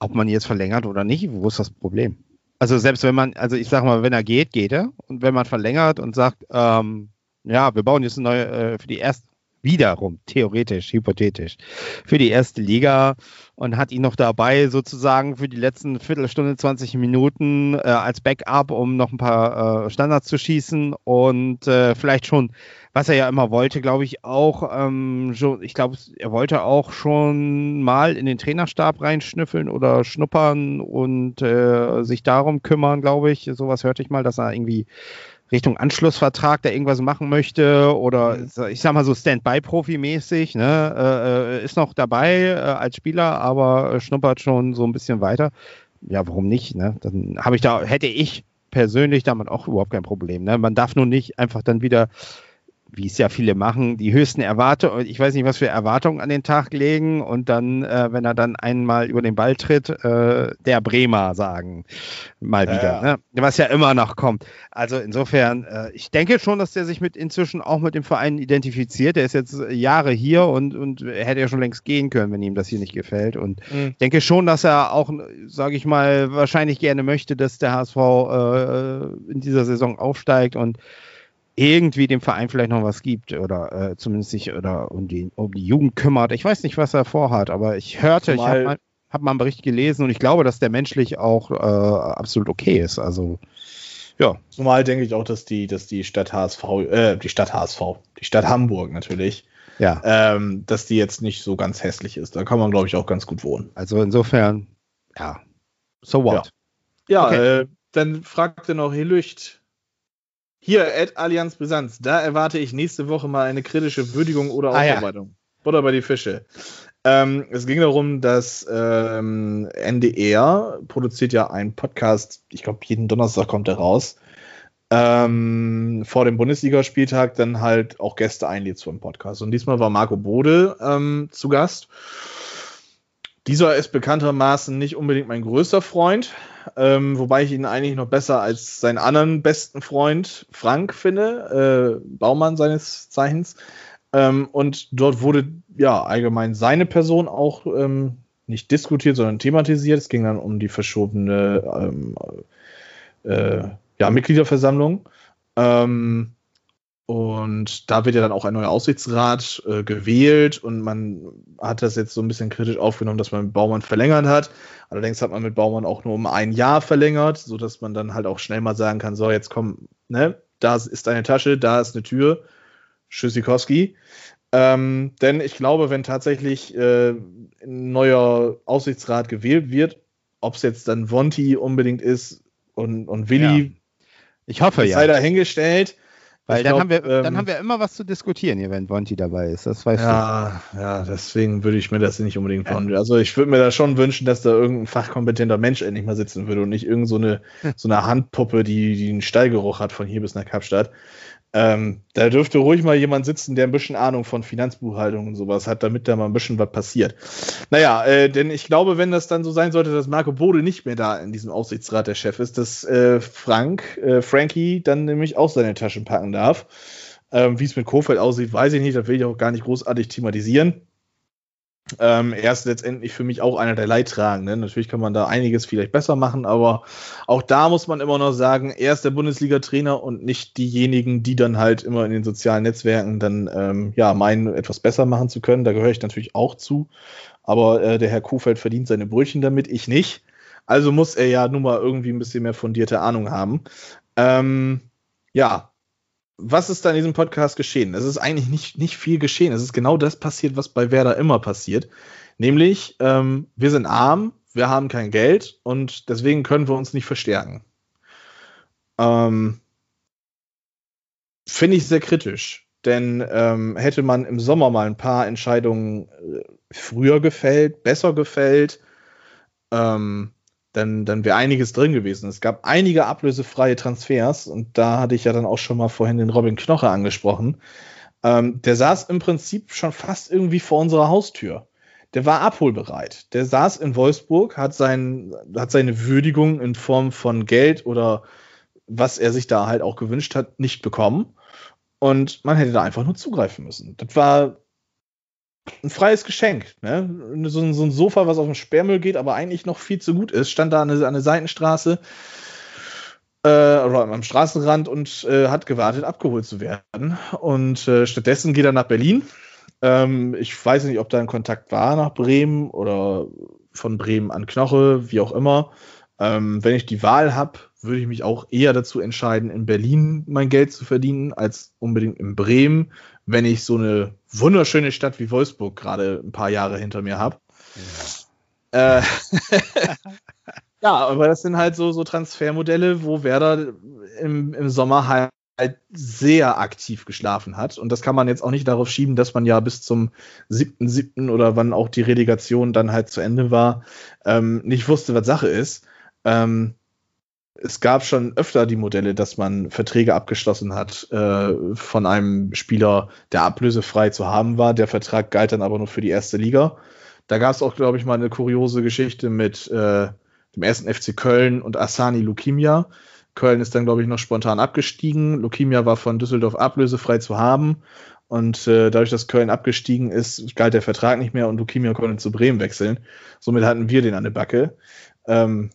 ob man jetzt verlängert oder nicht, wo ist das Problem? Also selbst wenn man, also ich sag mal, wenn er geht, geht er. Und wenn man verlängert und sagt, ähm, ja, wir bauen jetzt eine neue, äh, für die erste, wiederum, theoretisch, hypothetisch, für die erste Liga und hat ihn noch dabei sozusagen für die letzten Viertelstunde, 20 Minuten äh, als Backup, um noch ein paar äh, Standards zu schießen und äh, vielleicht schon was er ja immer wollte, glaube ich, auch, ähm, schon, ich glaube, er wollte auch schon mal in den Trainerstab reinschnüffeln oder schnuppern und äh, sich darum kümmern, glaube ich. Sowas hörte ich mal, dass er irgendwie Richtung Anschlussvertrag da irgendwas machen möchte oder mhm. ich sag mal so Standby-Profi-mäßig, ne, äh, äh, ist noch dabei äh, als Spieler, aber schnuppert schon so ein bisschen weiter. Ja, warum nicht? Ne? Dann habe ich da, hätte ich persönlich damit auch überhaupt kein Problem. Ne? Man darf nur nicht einfach dann wieder wie es ja viele machen, die höchsten Erwartungen, ich weiß nicht, was für Erwartungen an den Tag legen und dann, äh, wenn er dann einmal über den Ball tritt, äh, der Bremer sagen. Mal wieder, ja. Ne? was ja immer noch kommt. Also insofern, äh, ich denke schon, dass der sich mit inzwischen auch mit dem Verein identifiziert. Der ist jetzt Jahre hier und, und hätte ja schon längst gehen können, wenn ihm das hier nicht gefällt. Und mhm. ich denke schon, dass er auch, sage ich mal, wahrscheinlich gerne möchte, dass der HSV äh, in dieser Saison aufsteigt und irgendwie dem Verein vielleicht noch was gibt oder äh, zumindest sich oder um die, um die Jugend kümmert. Ich weiß nicht, was er vorhat, aber ich hörte, Zumal, ich habe mal, hab mal einen Bericht gelesen und ich glaube, dass der menschlich auch äh, absolut okay ist. Also ja. Zumal denke ich auch, dass die, dass die Stadt HSV, äh, die Stadt HSV, die Stadt Hamburg natürlich, ja. ähm, dass die jetzt nicht so ganz hässlich ist. Da kann man, glaube ich, auch ganz gut wohnen. Also insofern, ja. So what? Ja, ja okay. äh, dann fragte noch Helücht, hier, Ed Allianz Brisanz, da erwarte ich nächste Woche mal eine kritische Würdigung oder Aufarbeitung. Ah, ja. Butter bei die Fische. Ähm, es ging darum, dass ähm, NDR produziert ja einen Podcast, ich glaube, jeden Donnerstag kommt er raus, ähm, vor dem Bundesligaspieltag dann halt auch Gäste einlädt zu einem Podcast. Und diesmal war Marco Bode ähm, zu Gast. Dieser ist bekanntermaßen nicht unbedingt mein größter Freund, ähm, wobei ich ihn eigentlich noch besser als seinen anderen besten Freund Frank finde, äh, Baumann seines Zeichens. Ähm, und dort wurde ja allgemein seine Person auch ähm, nicht diskutiert, sondern thematisiert. Es ging dann um die verschobene ähm, äh, ja, Mitgliederversammlung. Ähm, und da wird ja dann auch ein neuer Aussichtsrat äh, gewählt und man hat das jetzt so ein bisschen kritisch aufgenommen, dass man mit Baumann verlängert hat. Allerdings hat man mit Baumann auch nur um ein Jahr verlängert, sodass man dann halt auch schnell mal sagen kann, so jetzt komm, ne, da ist deine Tasche, da ist eine Tür, Schüssikowski. Ähm, denn ich glaube, wenn tatsächlich äh, ein neuer Aussichtsrat gewählt wird, ob es jetzt dann Vonti unbedingt ist und, und Willi, ja. ich hoffe ja, sei dahingestellt. Weil dann, glaub, haben wir, ähm, dann haben wir immer was zu diskutieren hier, wenn Vonti dabei ist. Das weißt ja, du. Ja, deswegen würde ich mir das nicht unbedingt von. Also ich würde mir da schon wünschen, dass da irgendein fachkompetenter Mensch endlich mal sitzen würde und nicht irgend so eine, so eine Handpuppe, die, die einen Stallgeruch hat von hier bis nach Kapstadt. Ähm, da dürfte ruhig mal jemand sitzen, der ein bisschen Ahnung von Finanzbuchhaltung und sowas hat, damit da mal ein bisschen was passiert. Naja, äh, denn ich glaube, wenn das dann so sein sollte, dass Marco Bode nicht mehr da in diesem Aufsichtsrat der Chef ist, dass äh, Frank, äh, Frankie dann nämlich auch seine Taschen packen darf. Ähm, Wie es mit Kofeld aussieht, weiß ich nicht, das will ich auch gar nicht großartig thematisieren. Ähm, er ist letztendlich für mich auch einer der Leidtragenden. Natürlich kann man da einiges vielleicht besser machen, aber auch da muss man immer noch sagen, er ist der Bundesliga-Trainer und nicht diejenigen, die dann halt immer in den sozialen Netzwerken dann ähm, ja meinen, etwas besser machen zu können. Da gehöre ich natürlich auch zu. Aber äh, der Herr Kuhfeld verdient seine Brötchen damit, ich nicht. Also muss er ja nun mal irgendwie ein bisschen mehr fundierte Ahnung haben. Ähm, ja, was ist da in diesem Podcast geschehen? Es ist eigentlich nicht, nicht viel geschehen. Es ist genau das passiert, was bei Werder immer passiert. Nämlich, ähm, wir sind arm, wir haben kein Geld und deswegen können wir uns nicht verstärken. Ähm, Finde ich sehr kritisch. Denn ähm, hätte man im Sommer mal ein paar Entscheidungen äh, früher gefällt, besser gefällt, ähm, dann, dann wäre einiges drin gewesen. Es gab einige ablösefreie Transfers und da hatte ich ja dann auch schon mal vorhin den Robin Knoche angesprochen. Ähm, der saß im Prinzip schon fast irgendwie vor unserer Haustür. Der war abholbereit. Der saß in Wolfsburg, hat, sein, hat seine Würdigung in Form von Geld oder was er sich da halt auch gewünscht hat, nicht bekommen. Und man hätte da einfach nur zugreifen müssen. Das war ein freies Geschenk. Ne? So, so, ein Sofa, was auf den Sperrmüll geht, aber eigentlich noch viel zu gut ist, stand da an der, Seitenstraße äh, oder am Straßenrand und äh, hat gewartet, abgeholt zu werden. Und äh, stattdessen geht er nach Berlin. Ähm, ich weiß nicht, ob da ein Kontakt war nach Bremen oder von Bremen an Knoche, wie auch immer. Ähm, wenn ich die Wahl habe, würde ich mich auch eher dazu entscheiden, in Berlin mein Geld zu verdienen, als unbedingt in Bremen, wenn ich so eine wunderschöne Stadt wie Wolfsburg gerade ein paar Jahre hinter mir habe. Ja. Äh, ja, aber das sind halt so, so Transfermodelle, wo Werder im, im Sommer halt sehr aktiv geschlafen hat. Und das kann man jetzt auch nicht darauf schieben, dass man ja bis zum 7.7. oder wann auch die Relegation dann halt zu Ende war, ähm, nicht wusste, was Sache ist. Ähm, es gab schon öfter die Modelle, dass man Verträge abgeschlossen hat äh, von einem Spieler, der ablösefrei zu haben war. Der Vertrag galt dann aber nur für die erste Liga. Da gab es auch, glaube ich, mal eine kuriose Geschichte mit äh, dem ersten FC Köln und Asani Lukimia. Köln ist dann, glaube ich, noch spontan abgestiegen. Lukimia war von Düsseldorf ablösefrei zu haben. Und äh, dadurch, dass Köln abgestiegen ist, galt der Vertrag nicht mehr und Lukimia konnte zu Bremen wechseln. Somit hatten wir den an der Backe. Ähm,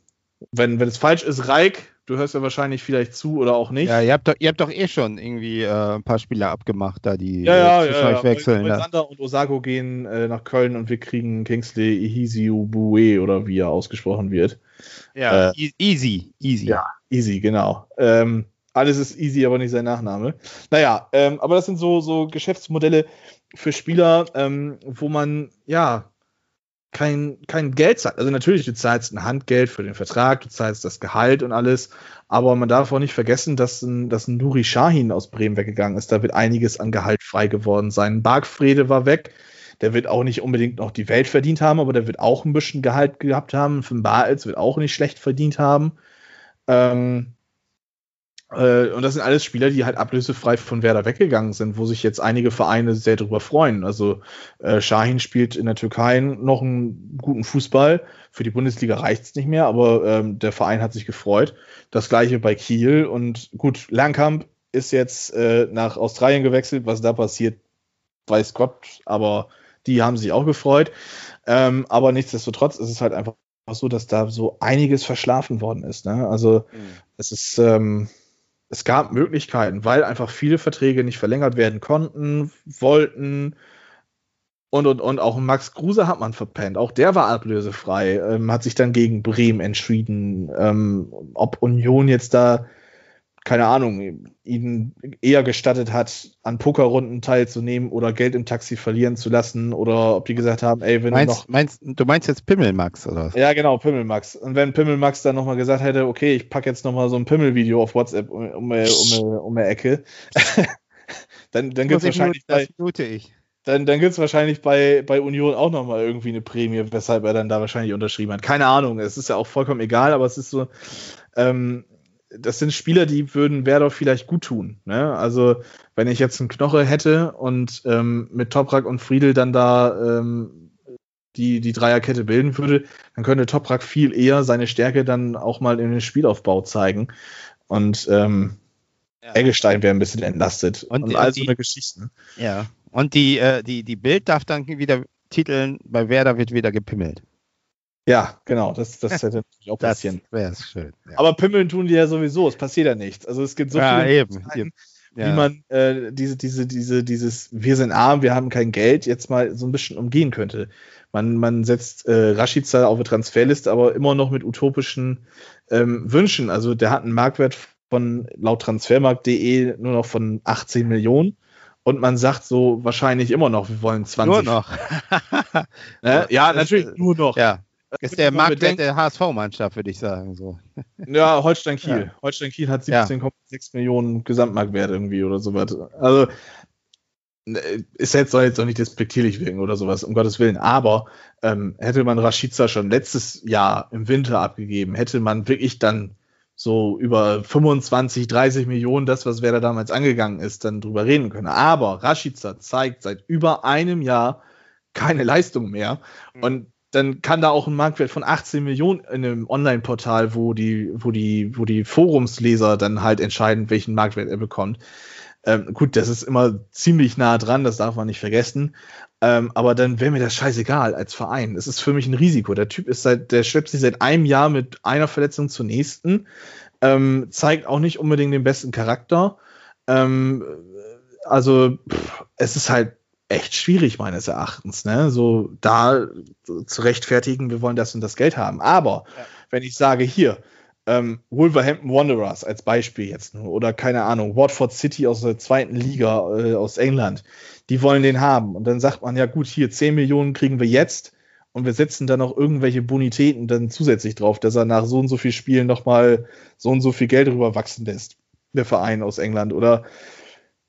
wenn, wenn es falsch ist, Reik, du hörst ja wahrscheinlich vielleicht zu oder auch nicht. Ja, ihr habt doch, ihr habt doch eh schon irgendwie äh, ein paar Spieler abgemacht, da die ja, ja, äh, ja, ja. wechseln. Ja. Sander und Osago gehen äh, nach Köln und wir kriegen Kingsley Ihisiubue oder wie er ausgesprochen wird. Ja, äh, easy, easy. Ja, easy, genau. Ähm, alles ist easy, aber nicht sein Nachname. Naja, ähm, aber das sind so, so Geschäftsmodelle für Spieler, ähm, wo man, ja, kein, kein Geld zahlt. Also natürlich, du zahlst ein Handgeld für den Vertrag, du zahlst das Gehalt und alles, aber man darf auch nicht vergessen, dass ein, dass ein Nuri Shahin aus Bremen weggegangen ist. Da wird einiges an Gehalt frei geworden sein. Bargfrede war weg. Der wird auch nicht unbedingt noch die Welt verdient haben, aber der wird auch ein bisschen Gehalt gehabt haben. Für Baels wird auch nicht schlecht verdient haben. Ähm, äh, und das sind alles Spieler, die halt ablösefrei von Werder weggegangen sind, wo sich jetzt einige Vereine sehr darüber freuen. Also äh, Shahin spielt in der Türkei noch einen guten Fußball. Für die Bundesliga reicht es nicht mehr, aber ähm, der Verein hat sich gefreut. Das gleiche bei Kiel. Und gut, Langkamp ist jetzt äh, nach Australien gewechselt. Was da passiert, weiß Gott, aber die haben sich auch gefreut. Ähm, aber nichtsdestotrotz ist es halt einfach so, dass da so einiges verschlafen worden ist. Ne? Also mhm. es ist, ähm, es gab Möglichkeiten, weil einfach viele Verträge nicht verlängert werden konnten, wollten. Und, und, und auch Max Kruse hat man verpennt. Auch der war ablösefrei, ähm, hat sich dann gegen Bremen entschieden. Ähm, ob Union jetzt da keine Ahnung, ihnen eher gestattet hat, an Pokerrunden teilzunehmen oder Geld im Taxi verlieren zu lassen oder ob die gesagt haben, ey, wenn meinst, du noch. Meinst, du meinst jetzt Pimmelmax oder was? Ja, genau, Pimmelmax. Und wenn Pimmelmax dann nochmal gesagt hätte, okay, ich packe jetzt nochmal so ein Pimmelvideo auf WhatsApp um, um, um, um die Ecke, dann, dann gibt es wahrscheinlich. Bei, ich. Dann, dann gibt es wahrscheinlich bei, bei Union auch nochmal irgendwie eine Prämie, weshalb er dann da wahrscheinlich unterschrieben hat. Keine Ahnung, es ist ja auch vollkommen egal, aber es ist so, ähm, das sind Spieler, die würden Werder vielleicht gut tun. Ne? Also, wenn ich jetzt einen Knoche hätte und ähm, mit Toprak und Friedel dann da ähm, die, die Dreierkette bilden würde, dann könnte Toprak viel eher seine Stärke dann auch mal in den Spielaufbau zeigen. Und ähm, ja. Eggestein wäre ein bisschen entlastet. Und, und all so eine Geschichte. Ja. Und die, äh, die, die Bild darf dann wieder titeln, bei Werder wird wieder gepimmelt. Ja, genau, das, das hätte natürlich auch passieren. Wäre schön. Ja. Aber pimmeln tun die ja sowieso, es passiert ja nichts. Also es gibt so ja, viele eben, Zeiten, ja. wie man äh, diese, diese, diese, dieses Wir sind arm, wir haben kein Geld jetzt mal so ein bisschen umgehen könnte. Man, man setzt äh, Rashica auf eine Transferliste, aber immer noch mit utopischen ähm, Wünschen. Also der hat einen Marktwert von laut transfermarkt.de nur noch von 18 Millionen. Und man sagt so wahrscheinlich immer noch, wir wollen 20. Nur noch. ne? Ja, natürlich nur noch. Ja. Ist der Marktwert der HSV-Mannschaft, würde ich sagen. So. Ja, Holstein Kiel. Ja. Holstein Kiel hat 17,6 ja. Millionen Gesamtmarktwert irgendwie oder sowas. Also äh, ist jetzt soll jetzt auch nicht despektierlich wirken oder sowas, um Gottes Willen. Aber ähm, hätte man Rashica schon letztes Jahr im Winter abgegeben, hätte man wirklich dann so über 25, 30 Millionen, das, was wer da damals angegangen ist, dann drüber reden können. Aber Rashica zeigt seit über einem Jahr keine Leistung mehr. Mhm. Und dann kann da auch ein Marktwert von 18 Millionen in einem Online-Portal, wo die, wo die, wo die Forumsleser dann halt entscheiden, welchen Marktwert er bekommt. Ähm, gut, das ist immer ziemlich nah dran, das darf man nicht vergessen. Ähm, aber dann wäre mir das scheißegal als Verein. Es ist für mich ein Risiko. Der Typ ist seit, der schleppt sich seit einem Jahr mit einer Verletzung zur nächsten, ähm, zeigt auch nicht unbedingt den besten Charakter. Ähm, also, pff, es ist halt echt schwierig meines Erachtens, ne? So da zu rechtfertigen, wir wollen das und das Geld haben. Aber ja. wenn ich sage hier, ähm, Wolverhampton Wanderers als Beispiel jetzt nur, oder keine Ahnung, Watford City aus der zweiten Liga äh, aus England, die wollen den haben. Und dann sagt man, ja gut, hier 10 Millionen kriegen wir jetzt und wir setzen dann noch irgendwelche Bonitäten dann zusätzlich drauf, dass er nach so und so viel Spielen nochmal so und so viel Geld rüberwachsen lässt, der Verein aus England. Oder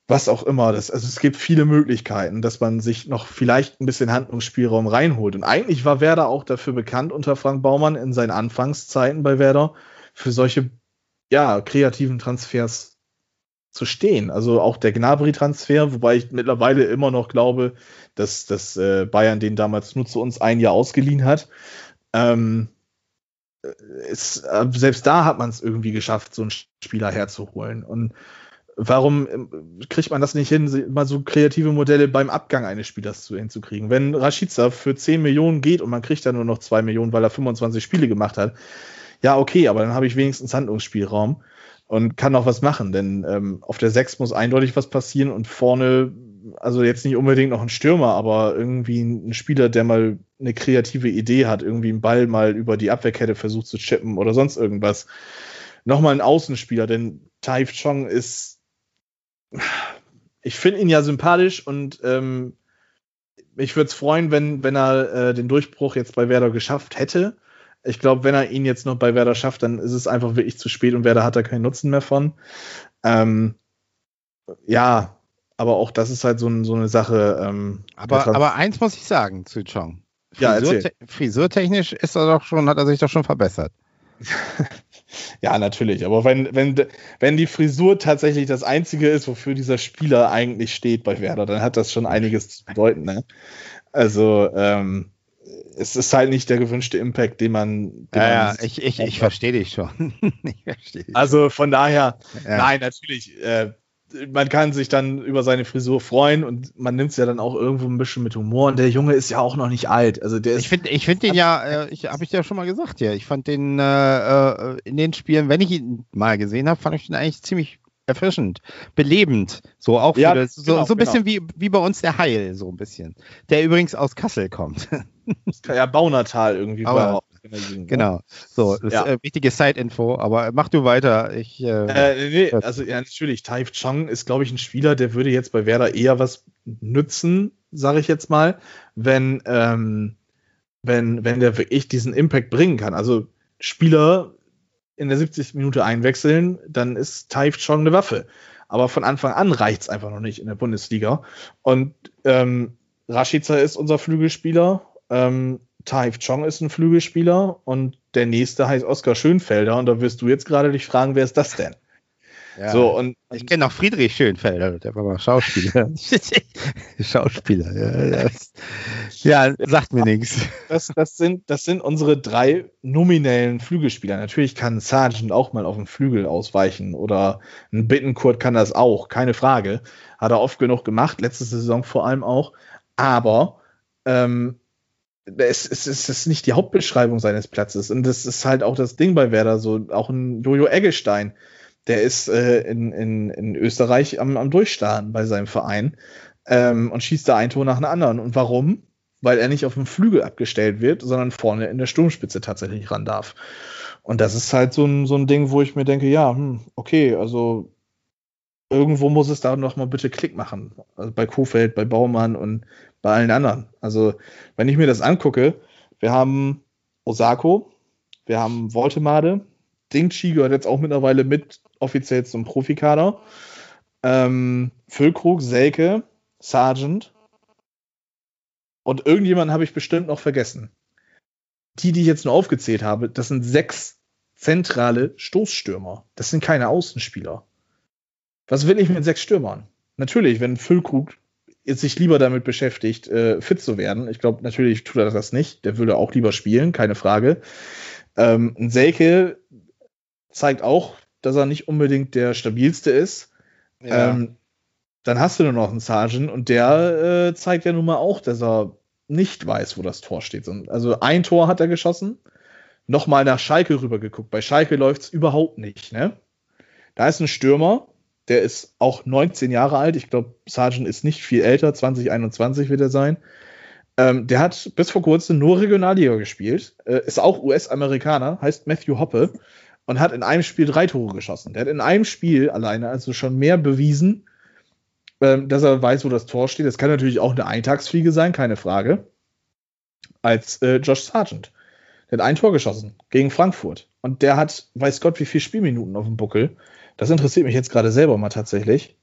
was auch immer. Das, also es gibt viele Möglichkeiten, dass man sich noch vielleicht ein bisschen Handlungsspielraum reinholt. Und eigentlich war Werder auch dafür bekannt unter Frank Baumann in seinen Anfangszeiten bei Werder für solche ja, kreativen Transfers zu stehen. Also auch der Gnabry-Transfer, wobei ich mittlerweile immer noch glaube, dass, dass äh, Bayern den damals nur zu uns ein Jahr ausgeliehen hat. Ähm, ist, äh, selbst da hat man es irgendwie geschafft, so einen Spieler herzuholen. Und warum ähm, kriegt man das nicht hin, mal so kreative Modelle beim Abgang eines Spielers zu, hinzukriegen? Wenn Rashica für 10 Millionen geht und man kriegt dann nur noch 2 Millionen, weil er 25 Spiele gemacht hat, ja, okay, aber dann habe ich wenigstens Handlungsspielraum und kann noch was machen, denn ähm, auf der 6 muss eindeutig was passieren und vorne, also jetzt nicht unbedingt noch ein Stürmer, aber irgendwie ein Spieler, der mal eine kreative Idee hat, irgendwie einen Ball mal über die Abwehrkette versucht zu chippen oder sonst irgendwas. Nochmal ein Außenspieler, denn Taif Chong ist ich finde ihn ja sympathisch und ähm, mich würde es freuen, wenn, wenn er äh, den Durchbruch jetzt bei Werder geschafft hätte. Ich glaube, wenn er ihn jetzt noch bei Werder schafft, dann ist es einfach wirklich zu spät und Werder hat da keinen Nutzen mehr von. Ähm, ja, aber auch das ist halt so, so eine Sache. Ähm, aber, aber eins muss ich sagen zu Chong. Frisur, ja, frisurtechnisch ist er doch schon, hat er sich doch schon verbessert. Ja, natürlich. Aber wenn, wenn, wenn die Frisur tatsächlich das Einzige ist, wofür dieser Spieler eigentlich steht bei Werder, dann hat das schon einiges zu bedeuten. Ne? Also, ähm, es ist halt nicht der gewünschte Impact, den man. Den ja, ja, ich, ich, ich verstehe dich schon. ich versteh dich. Also von daher, ja. nein, natürlich. Äh, man kann sich dann über seine Frisur freuen und man nimmt es ja dann auch irgendwo ein bisschen mit Humor. Und der Junge ist ja auch noch nicht alt. Also der ich finde ich find den ja, äh, ich habe ich ja schon mal gesagt, ja. Ich fand den äh, äh, in den Spielen, wenn ich ihn mal gesehen habe, fand ich den eigentlich ziemlich erfrischend, belebend. So auch ja, das, so, genau, so ein bisschen genau. wie, wie bei uns der Heil, so ein bisschen. Der übrigens aus Kassel kommt. Ja Baunatal irgendwie war. Genau. So, das ja. ist äh, wichtige Side-Info, aber mach du weiter. Ich, äh, äh, nee, also ja, natürlich, Taif Chong ist, glaube ich, ein Spieler, der würde jetzt bei Werder eher was nützen, sage ich jetzt mal, wenn, ähm, wenn, wenn der wirklich diesen Impact bringen kann. Also Spieler in der 70. Minute einwechseln, dann ist Taif Chong eine Waffe. Aber von Anfang an reicht es einfach noch nicht in der Bundesliga. Und ähm, Rashica ist unser Flügelspieler. Ähm, Taif Chong ist ein Flügelspieler und der nächste heißt Oskar Schönfelder. Und da wirst du jetzt gerade dich fragen, wer ist das denn? Ja, so, und, ich kenne auch Friedrich Schönfelder, der war mal Schauspieler. Schauspieler, ja, das, ja, sagt mir nichts. Das, das, sind, das sind unsere drei nominellen Flügelspieler. Natürlich kann Sargent auch mal auf den Flügel ausweichen oder ein Bittenkurt kann das auch, keine Frage. Hat er oft genug gemacht, letzte Saison vor allem auch. Aber ähm, es, es, es ist nicht die Hauptbeschreibung seines Platzes. Und das ist halt auch das Ding bei Werder so. Auch ein Jojo Eggestein der ist äh, in, in, in Österreich am, am Durchstarten bei seinem Verein ähm, und schießt da ein Tor nach dem anderen. Und warum? Weil er nicht auf dem Flügel abgestellt wird, sondern vorne in der Sturmspitze tatsächlich ran darf. Und das ist halt so ein, so ein Ding, wo ich mir denke, ja, hm, okay, also irgendwo muss es da noch mal bitte Klick machen. Also bei Kofeld, bei Baumann und bei allen anderen. Also, wenn ich mir das angucke, wir haben Osako, wir haben Voltemade, Dingchi gehört jetzt auch mittlerweile mit offiziell zum Profikader. Ähm, Füllkrug, Selke, Sargent. Und irgendjemanden habe ich bestimmt noch vergessen. Die, die ich jetzt nur aufgezählt habe, das sind sechs zentrale Stoßstürmer. Das sind keine Außenspieler. Was will ich mit sechs Stürmern? Natürlich, wenn Füllkrug jetzt sich lieber damit beschäftigt, äh, fit zu werden. Ich glaube, natürlich tut er das nicht. Der würde auch lieber spielen, keine Frage. Ähm, Selke zeigt auch, dass er nicht unbedingt der stabilste ist. Ja. Ähm, dann hast du nur noch einen Sergeant und der äh, zeigt ja nun mal auch, dass er nicht weiß, wo das Tor steht. Also ein Tor hat er geschossen, nochmal nach Schalke rübergeguckt. Bei Schalke läuft es überhaupt nicht. Ne? Da ist ein Stürmer, der ist auch 19 Jahre alt. Ich glaube, Sargent ist nicht viel älter, 2021 wird er sein. Ähm, der hat bis vor kurzem nur Regionalliga gespielt, äh, ist auch US-Amerikaner, heißt Matthew Hoppe und hat in einem Spiel drei Tore geschossen. Der hat in einem Spiel alleine also schon mehr bewiesen, ähm, dass er weiß, wo das Tor steht. Das kann natürlich auch eine Eintagsfliege sein, keine Frage, als äh, Josh Sargent. Der hat ein Tor geschossen gegen Frankfurt. Und der hat, weiß Gott, wie viele Spielminuten auf dem Buckel. Das interessiert mich jetzt gerade selber mal tatsächlich.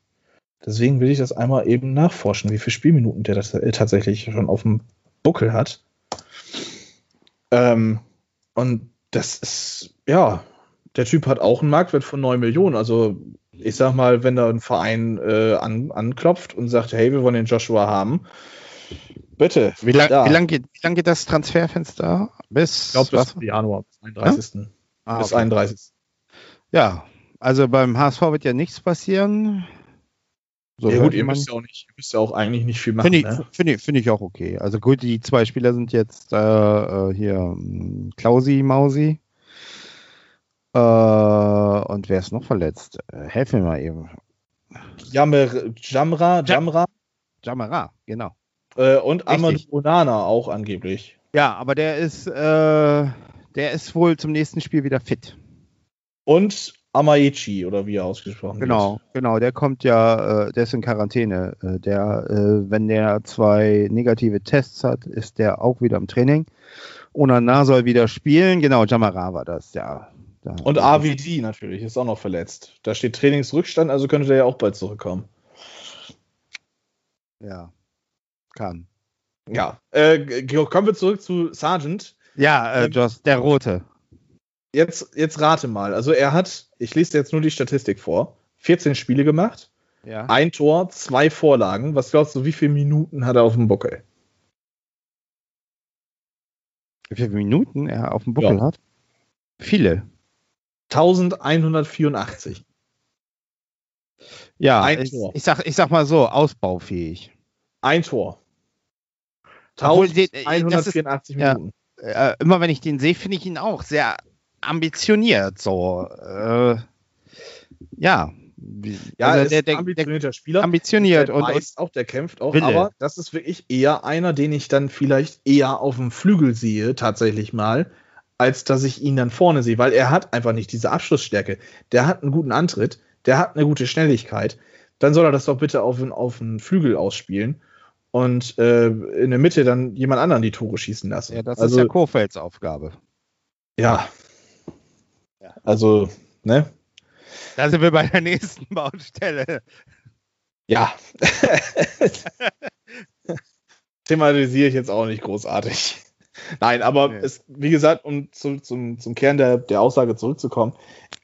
Deswegen will ich das einmal eben nachforschen, wie viele Spielminuten der das äh, tatsächlich schon auf dem Buckel hat. Ähm, und das ist, ja, der Typ hat auch einen Marktwert von 9 Millionen. Also ich sag mal, wenn da ein Verein äh, an, anklopft und sagt, hey, wir wollen den Joshua haben, bitte. Wie lange lang geht, lang geht das Transferfenster? Bis, ich glaube, bis Januar, bis 31. Ja? Ah, bis okay. 31. Ja, also beim HSV wird ja nichts passieren. So ja gut, ihr müsst ja, auch nicht, ihr müsst ja auch eigentlich nicht viel machen. Finde ich, ne? find ich, find ich, auch okay. Also gut, die zwei Spieler sind jetzt äh, hier hm, Klausi, Mausi äh, und wer ist noch verletzt? Äh, helf mir mal eben. Jammer, Jamra, Jamra. Jamra, genau. Äh, und Amadou Onana auch angeblich. Ja, aber der ist, äh, der ist wohl zum nächsten Spiel wieder fit. Und Amaichi, oder wie er ausgesprochen genau, wird. Genau, genau, der kommt ja, äh, der ist in Quarantäne. Äh, der, äh, wenn der zwei negative Tests hat, ist der auch wieder im Training. Onana soll wieder spielen. Genau, Jamara war das, ja. Da und AVD natürlich, ist auch noch verletzt. Da steht Trainingsrückstand, also könnte der ja auch bald zurückkommen. Ja, kann. Ja, äh, kommen wir zurück zu Sargent. Ja, äh, ähm, Joss, der Rote. Jetzt, jetzt rate mal. Also er hat, ich lese jetzt nur die Statistik vor, 14 Spiele gemacht, ja. ein Tor, zwei Vorlagen. Was glaubst du, wie viele Minuten hat er auf dem Buckel? Wie viele Minuten er auf dem Buckel ja. hat? Viele. 1184. Ja, ein ich, Tor. Ich sag, ich sag mal so, ausbaufähig. Ein Tor. 1184 Minuten. Ja, äh, immer wenn ich den sehe, finde ich ihn auch sehr ambitioniert. So, äh, ja. Ja, also der, der, ambitionierter Spieler. Ambitioniert der und, und auch, der kämpft auch. Wille. Aber das ist wirklich eher einer, den ich dann vielleicht eher auf dem Flügel sehe, tatsächlich mal, als dass ich ihn dann vorne sehe, weil er hat einfach nicht diese Abschlussstärke. Der hat einen guten Antritt, der hat eine gute Schnelligkeit. Dann soll er das doch bitte auf, auf den Flügel ausspielen und äh, in der Mitte dann jemand anderen die Tore schießen lassen. Ja, das also, ist ja Kofelds Aufgabe. Ja. Also, ne? Da sind wir bei der nächsten Baustelle. Ja. Thematisiere ich jetzt auch nicht großartig. Nein, aber nee. es, wie gesagt, um zu, zum, zum Kern der, der Aussage zurückzukommen,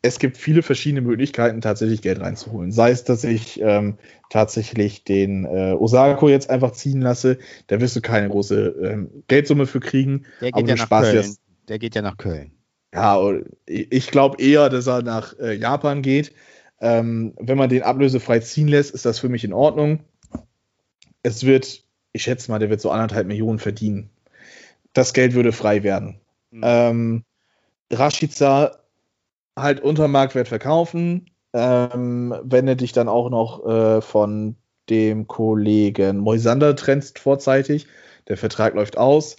es gibt viele verschiedene Möglichkeiten, tatsächlich Geld reinzuholen. Sei es, dass ich ähm, tatsächlich den äh, Osako jetzt einfach ziehen lasse, da wirst du keine große ähm, Geldsumme für kriegen. Der geht ja nach Köln. Jetzt, der geht ja nach Köln. Ja, ich glaube eher, dass er nach äh, Japan geht. Ähm, wenn man den ablösefrei ziehen lässt, ist das für mich in Ordnung. Es wird, ich schätze mal, der wird so anderthalb Millionen verdienen das Geld würde frei werden. Mhm. Ähm, Rashica halt unter Marktwert verkaufen, ähm, wenn du dich dann auch noch äh, von dem Kollegen Moisander trennst vorzeitig. Der Vertrag läuft aus.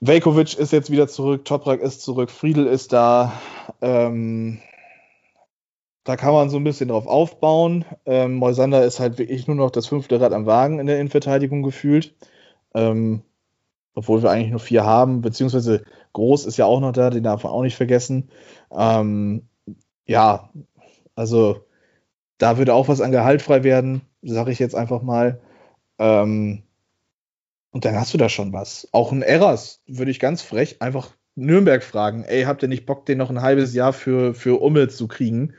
Velkovic ist jetzt wieder zurück, Toprak ist zurück, Friedel ist da. Ähm, da kann man so ein bisschen drauf aufbauen. Ähm, Moisander ist halt wirklich nur noch das fünfte Rad am Wagen in der Innenverteidigung gefühlt. Ähm, obwohl wir eigentlich nur vier haben, beziehungsweise Groß ist ja auch noch da, den darf man auch nicht vergessen. Ähm, ja, also da würde auch was an Gehalt frei werden, sage ich jetzt einfach mal. Ähm, und dann hast du da schon was. Auch ein Eras würde ich ganz frech einfach Nürnberg fragen, ey, habt ihr nicht Bock, den noch ein halbes Jahr für, für Ummel zu kriegen?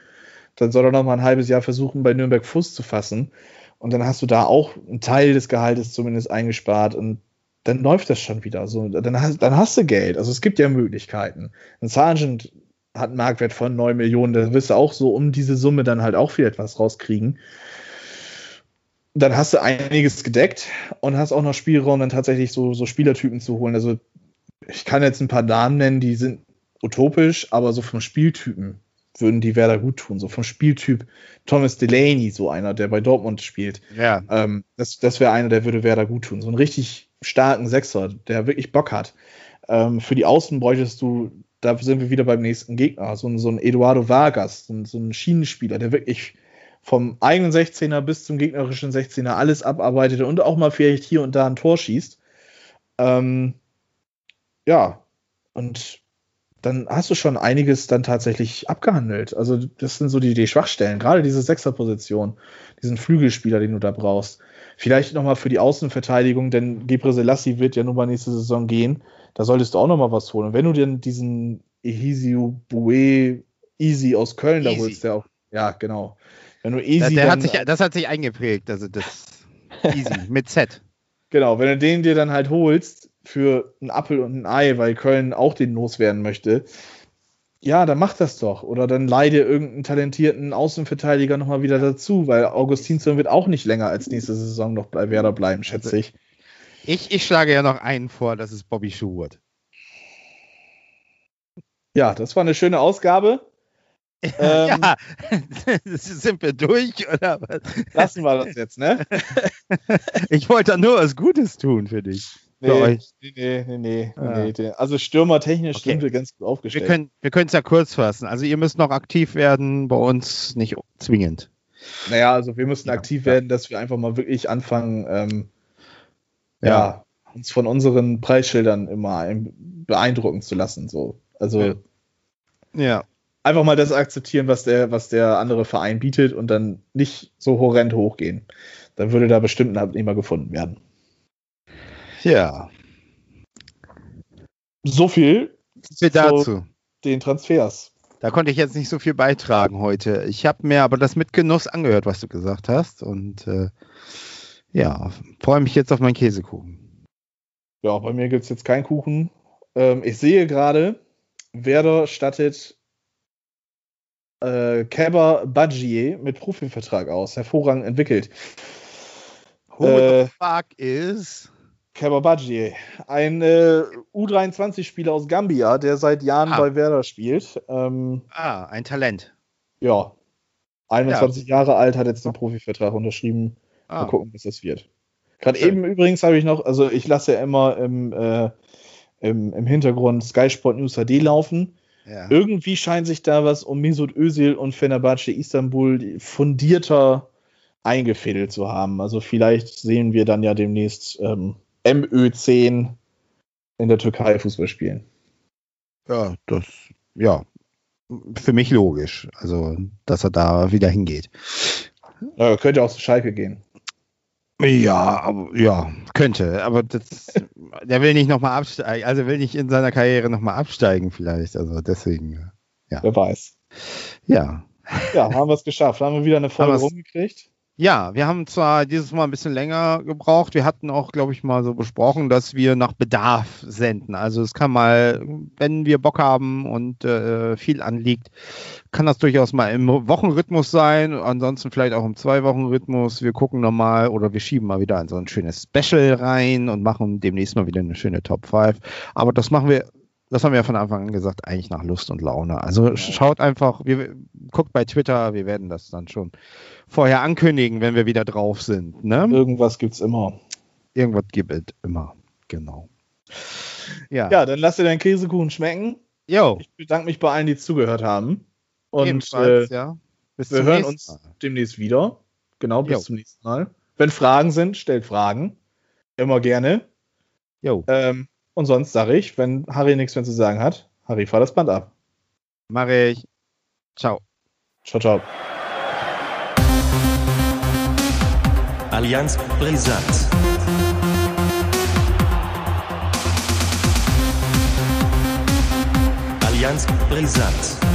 Dann soll er noch mal ein halbes Jahr versuchen, bei Nürnberg Fuß zu fassen. Und dann hast du da auch einen Teil des Gehaltes zumindest eingespart. Und dann läuft das schon wieder. So, dann, hast, dann hast du Geld. Also es gibt ja Möglichkeiten. Ein Sergeant hat einen Marktwert von 9 Millionen, da wirst du auch so um diese Summe dann halt auch viel etwas rauskriegen. Dann hast du einiges gedeckt und hast auch noch Spielraum, dann tatsächlich so, so Spielertypen zu holen. Also ich kann jetzt ein paar Namen nennen, die sind utopisch, aber so vom Spieltypen würden die Werder gut tun. So vom Spieltyp Thomas Delaney, so einer, der bei Dortmund spielt. Ja. Ähm, das das wäre einer, der würde Werder gut tun. So ein richtig starken Sechser, der wirklich Bock hat. Ähm, für die Außen bräuchtest du, da sind wir wieder beim nächsten Gegner, so ein, so ein Eduardo Vargas, so so ein Schienenspieler, der wirklich vom eigenen 16er bis zum gegnerischen 16er alles abarbeitet und auch mal vielleicht hier und da ein Tor schießt. Ähm, ja, und dann hast du schon einiges dann tatsächlich abgehandelt. Also das sind so die, die Schwachstellen, gerade diese Sechserposition, diesen Flügelspieler, den du da brauchst. Vielleicht nochmal für die Außenverteidigung, denn Gebre Selassie wird ja nun mal nächste Saison gehen. Da solltest du auch nochmal was holen. Und wenn du dir diesen Ehisiu Bue Easy aus Köln Easy. da holst, der auch, ja, genau. Wenn du Easy. Der, hat sich, das hat sich eingeprägt, also das Easy mit Z. Genau, wenn du den dir dann halt holst für einen Apfel und ein Ei, weil Köln auch den loswerden möchte, ja, dann mach das doch. Oder dann leide irgendeinen talentierten Außenverteidiger nochmal wieder dazu, weil Augustinsson wird auch nicht länger als nächste Saison noch bei Werder bleiben, schätze ich. Ich, ich schlage ja noch einen vor, das ist Bobby Schubert. Ja, das war eine schöne Ausgabe. Ähm, ja, sind wir durch oder was? Lassen wir das jetzt, ne? ich wollte nur was Gutes tun für dich. Nee, nee, nee, nee, nee, nee. Also stürmertechnisch okay. sind wir ganz gut aufgestellt. Wir können es ja kurz fassen. Also ihr müsst noch aktiv werden, bei uns nicht zwingend. Naja, also wir müssen ja, aktiv ja. werden, dass wir einfach mal wirklich anfangen, ähm, ja. ja. uns von unseren Preisschildern immer beeindrucken zu lassen. So. Also ja. Einfach mal das akzeptieren, was der, was der andere Verein bietet und dann nicht so horrend hochgehen. Dann würde da bestimmt ein Abnehmer gefunden werden. Ja. So viel, dazu. Den Transfers. Da konnte ich jetzt nicht so viel beitragen heute. Ich habe mir aber das mit Genuss angehört, was du gesagt hast. Und äh, ja, freue mich jetzt auf meinen Käsekuchen. Ja, bei mir gibt es jetzt keinen Kuchen. Ähm, ich sehe gerade, Werder stattet äh, Keber Badgier mit Profivertrag aus. Hervorragend entwickelt. Who äh, the fuck is Keber Badgier? Ein äh, U23-Spieler aus Gambia, der seit Jahren ah. bei Werder spielt. Ähm, ah, ein Talent. Ja. 21 ja. Jahre alt, hat jetzt den Profivertrag unterschrieben. Ah. Mal gucken, was das wird. Gerade eben übrigens habe ich noch, also ich lasse ja immer im, äh, im, im Hintergrund Sky Sport News HD laufen. Ja. Irgendwie scheint sich da was um Mesut Özil und Fenerbahce Istanbul fundierter eingefädelt zu haben. Also vielleicht sehen wir dann ja demnächst ähm, MÖ10 in der Türkei Fußball spielen. Ja, das, ja, für mich logisch. Also, dass er da wieder hingeht. Ja, könnte auch zu Schalke gehen. Ja, aber, ja, könnte. Aber das, der will nicht nochmal absteigen, also will nicht in seiner Karriere nochmal absteigen, vielleicht. Also deswegen, ja. Wer weiß. Ja. Ja, haben wir es geschafft. Haben wir wieder eine Folge rumgekriegt. Ja, wir haben zwar dieses Mal ein bisschen länger gebraucht. Wir hatten auch, glaube ich, mal so besprochen, dass wir nach Bedarf senden. Also es kann mal, wenn wir Bock haben und äh, viel anliegt, kann das durchaus mal im Wochenrhythmus sein. Ansonsten vielleicht auch im Zwei-Wochen-Rhythmus. Wir gucken nochmal oder wir schieben mal wieder in so ein schönes Special rein und machen demnächst mal wieder eine schöne Top 5. Aber das machen wir das haben wir ja von Anfang an gesagt, eigentlich nach Lust und Laune. Also schaut einfach, wir, guckt bei Twitter, wir werden das dann schon vorher ankündigen, wenn wir wieder drauf sind. Ne? Irgendwas gibt's immer. Irgendwas gibt es immer, genau. Ja. ja, dann lass dir deinen Käsekuchen schmecken. Jo. Ich bedanke mich bei allen, die zugehört haben. Und äh, ja. wir hören uns Mal. demnächst wieder. Genau, bis jo. zum nächsten Mal. Wenn Fragen sind, stellt Fragen. Immer gerne. Jo. Ähm, und sonst sage ich, wenn Harry nichts mehr zu sagen hat, Harry, fahr das Band ab. Mache ich. Ciao. Ciao, ciao. Allianz Brisant. Allianz Brisant.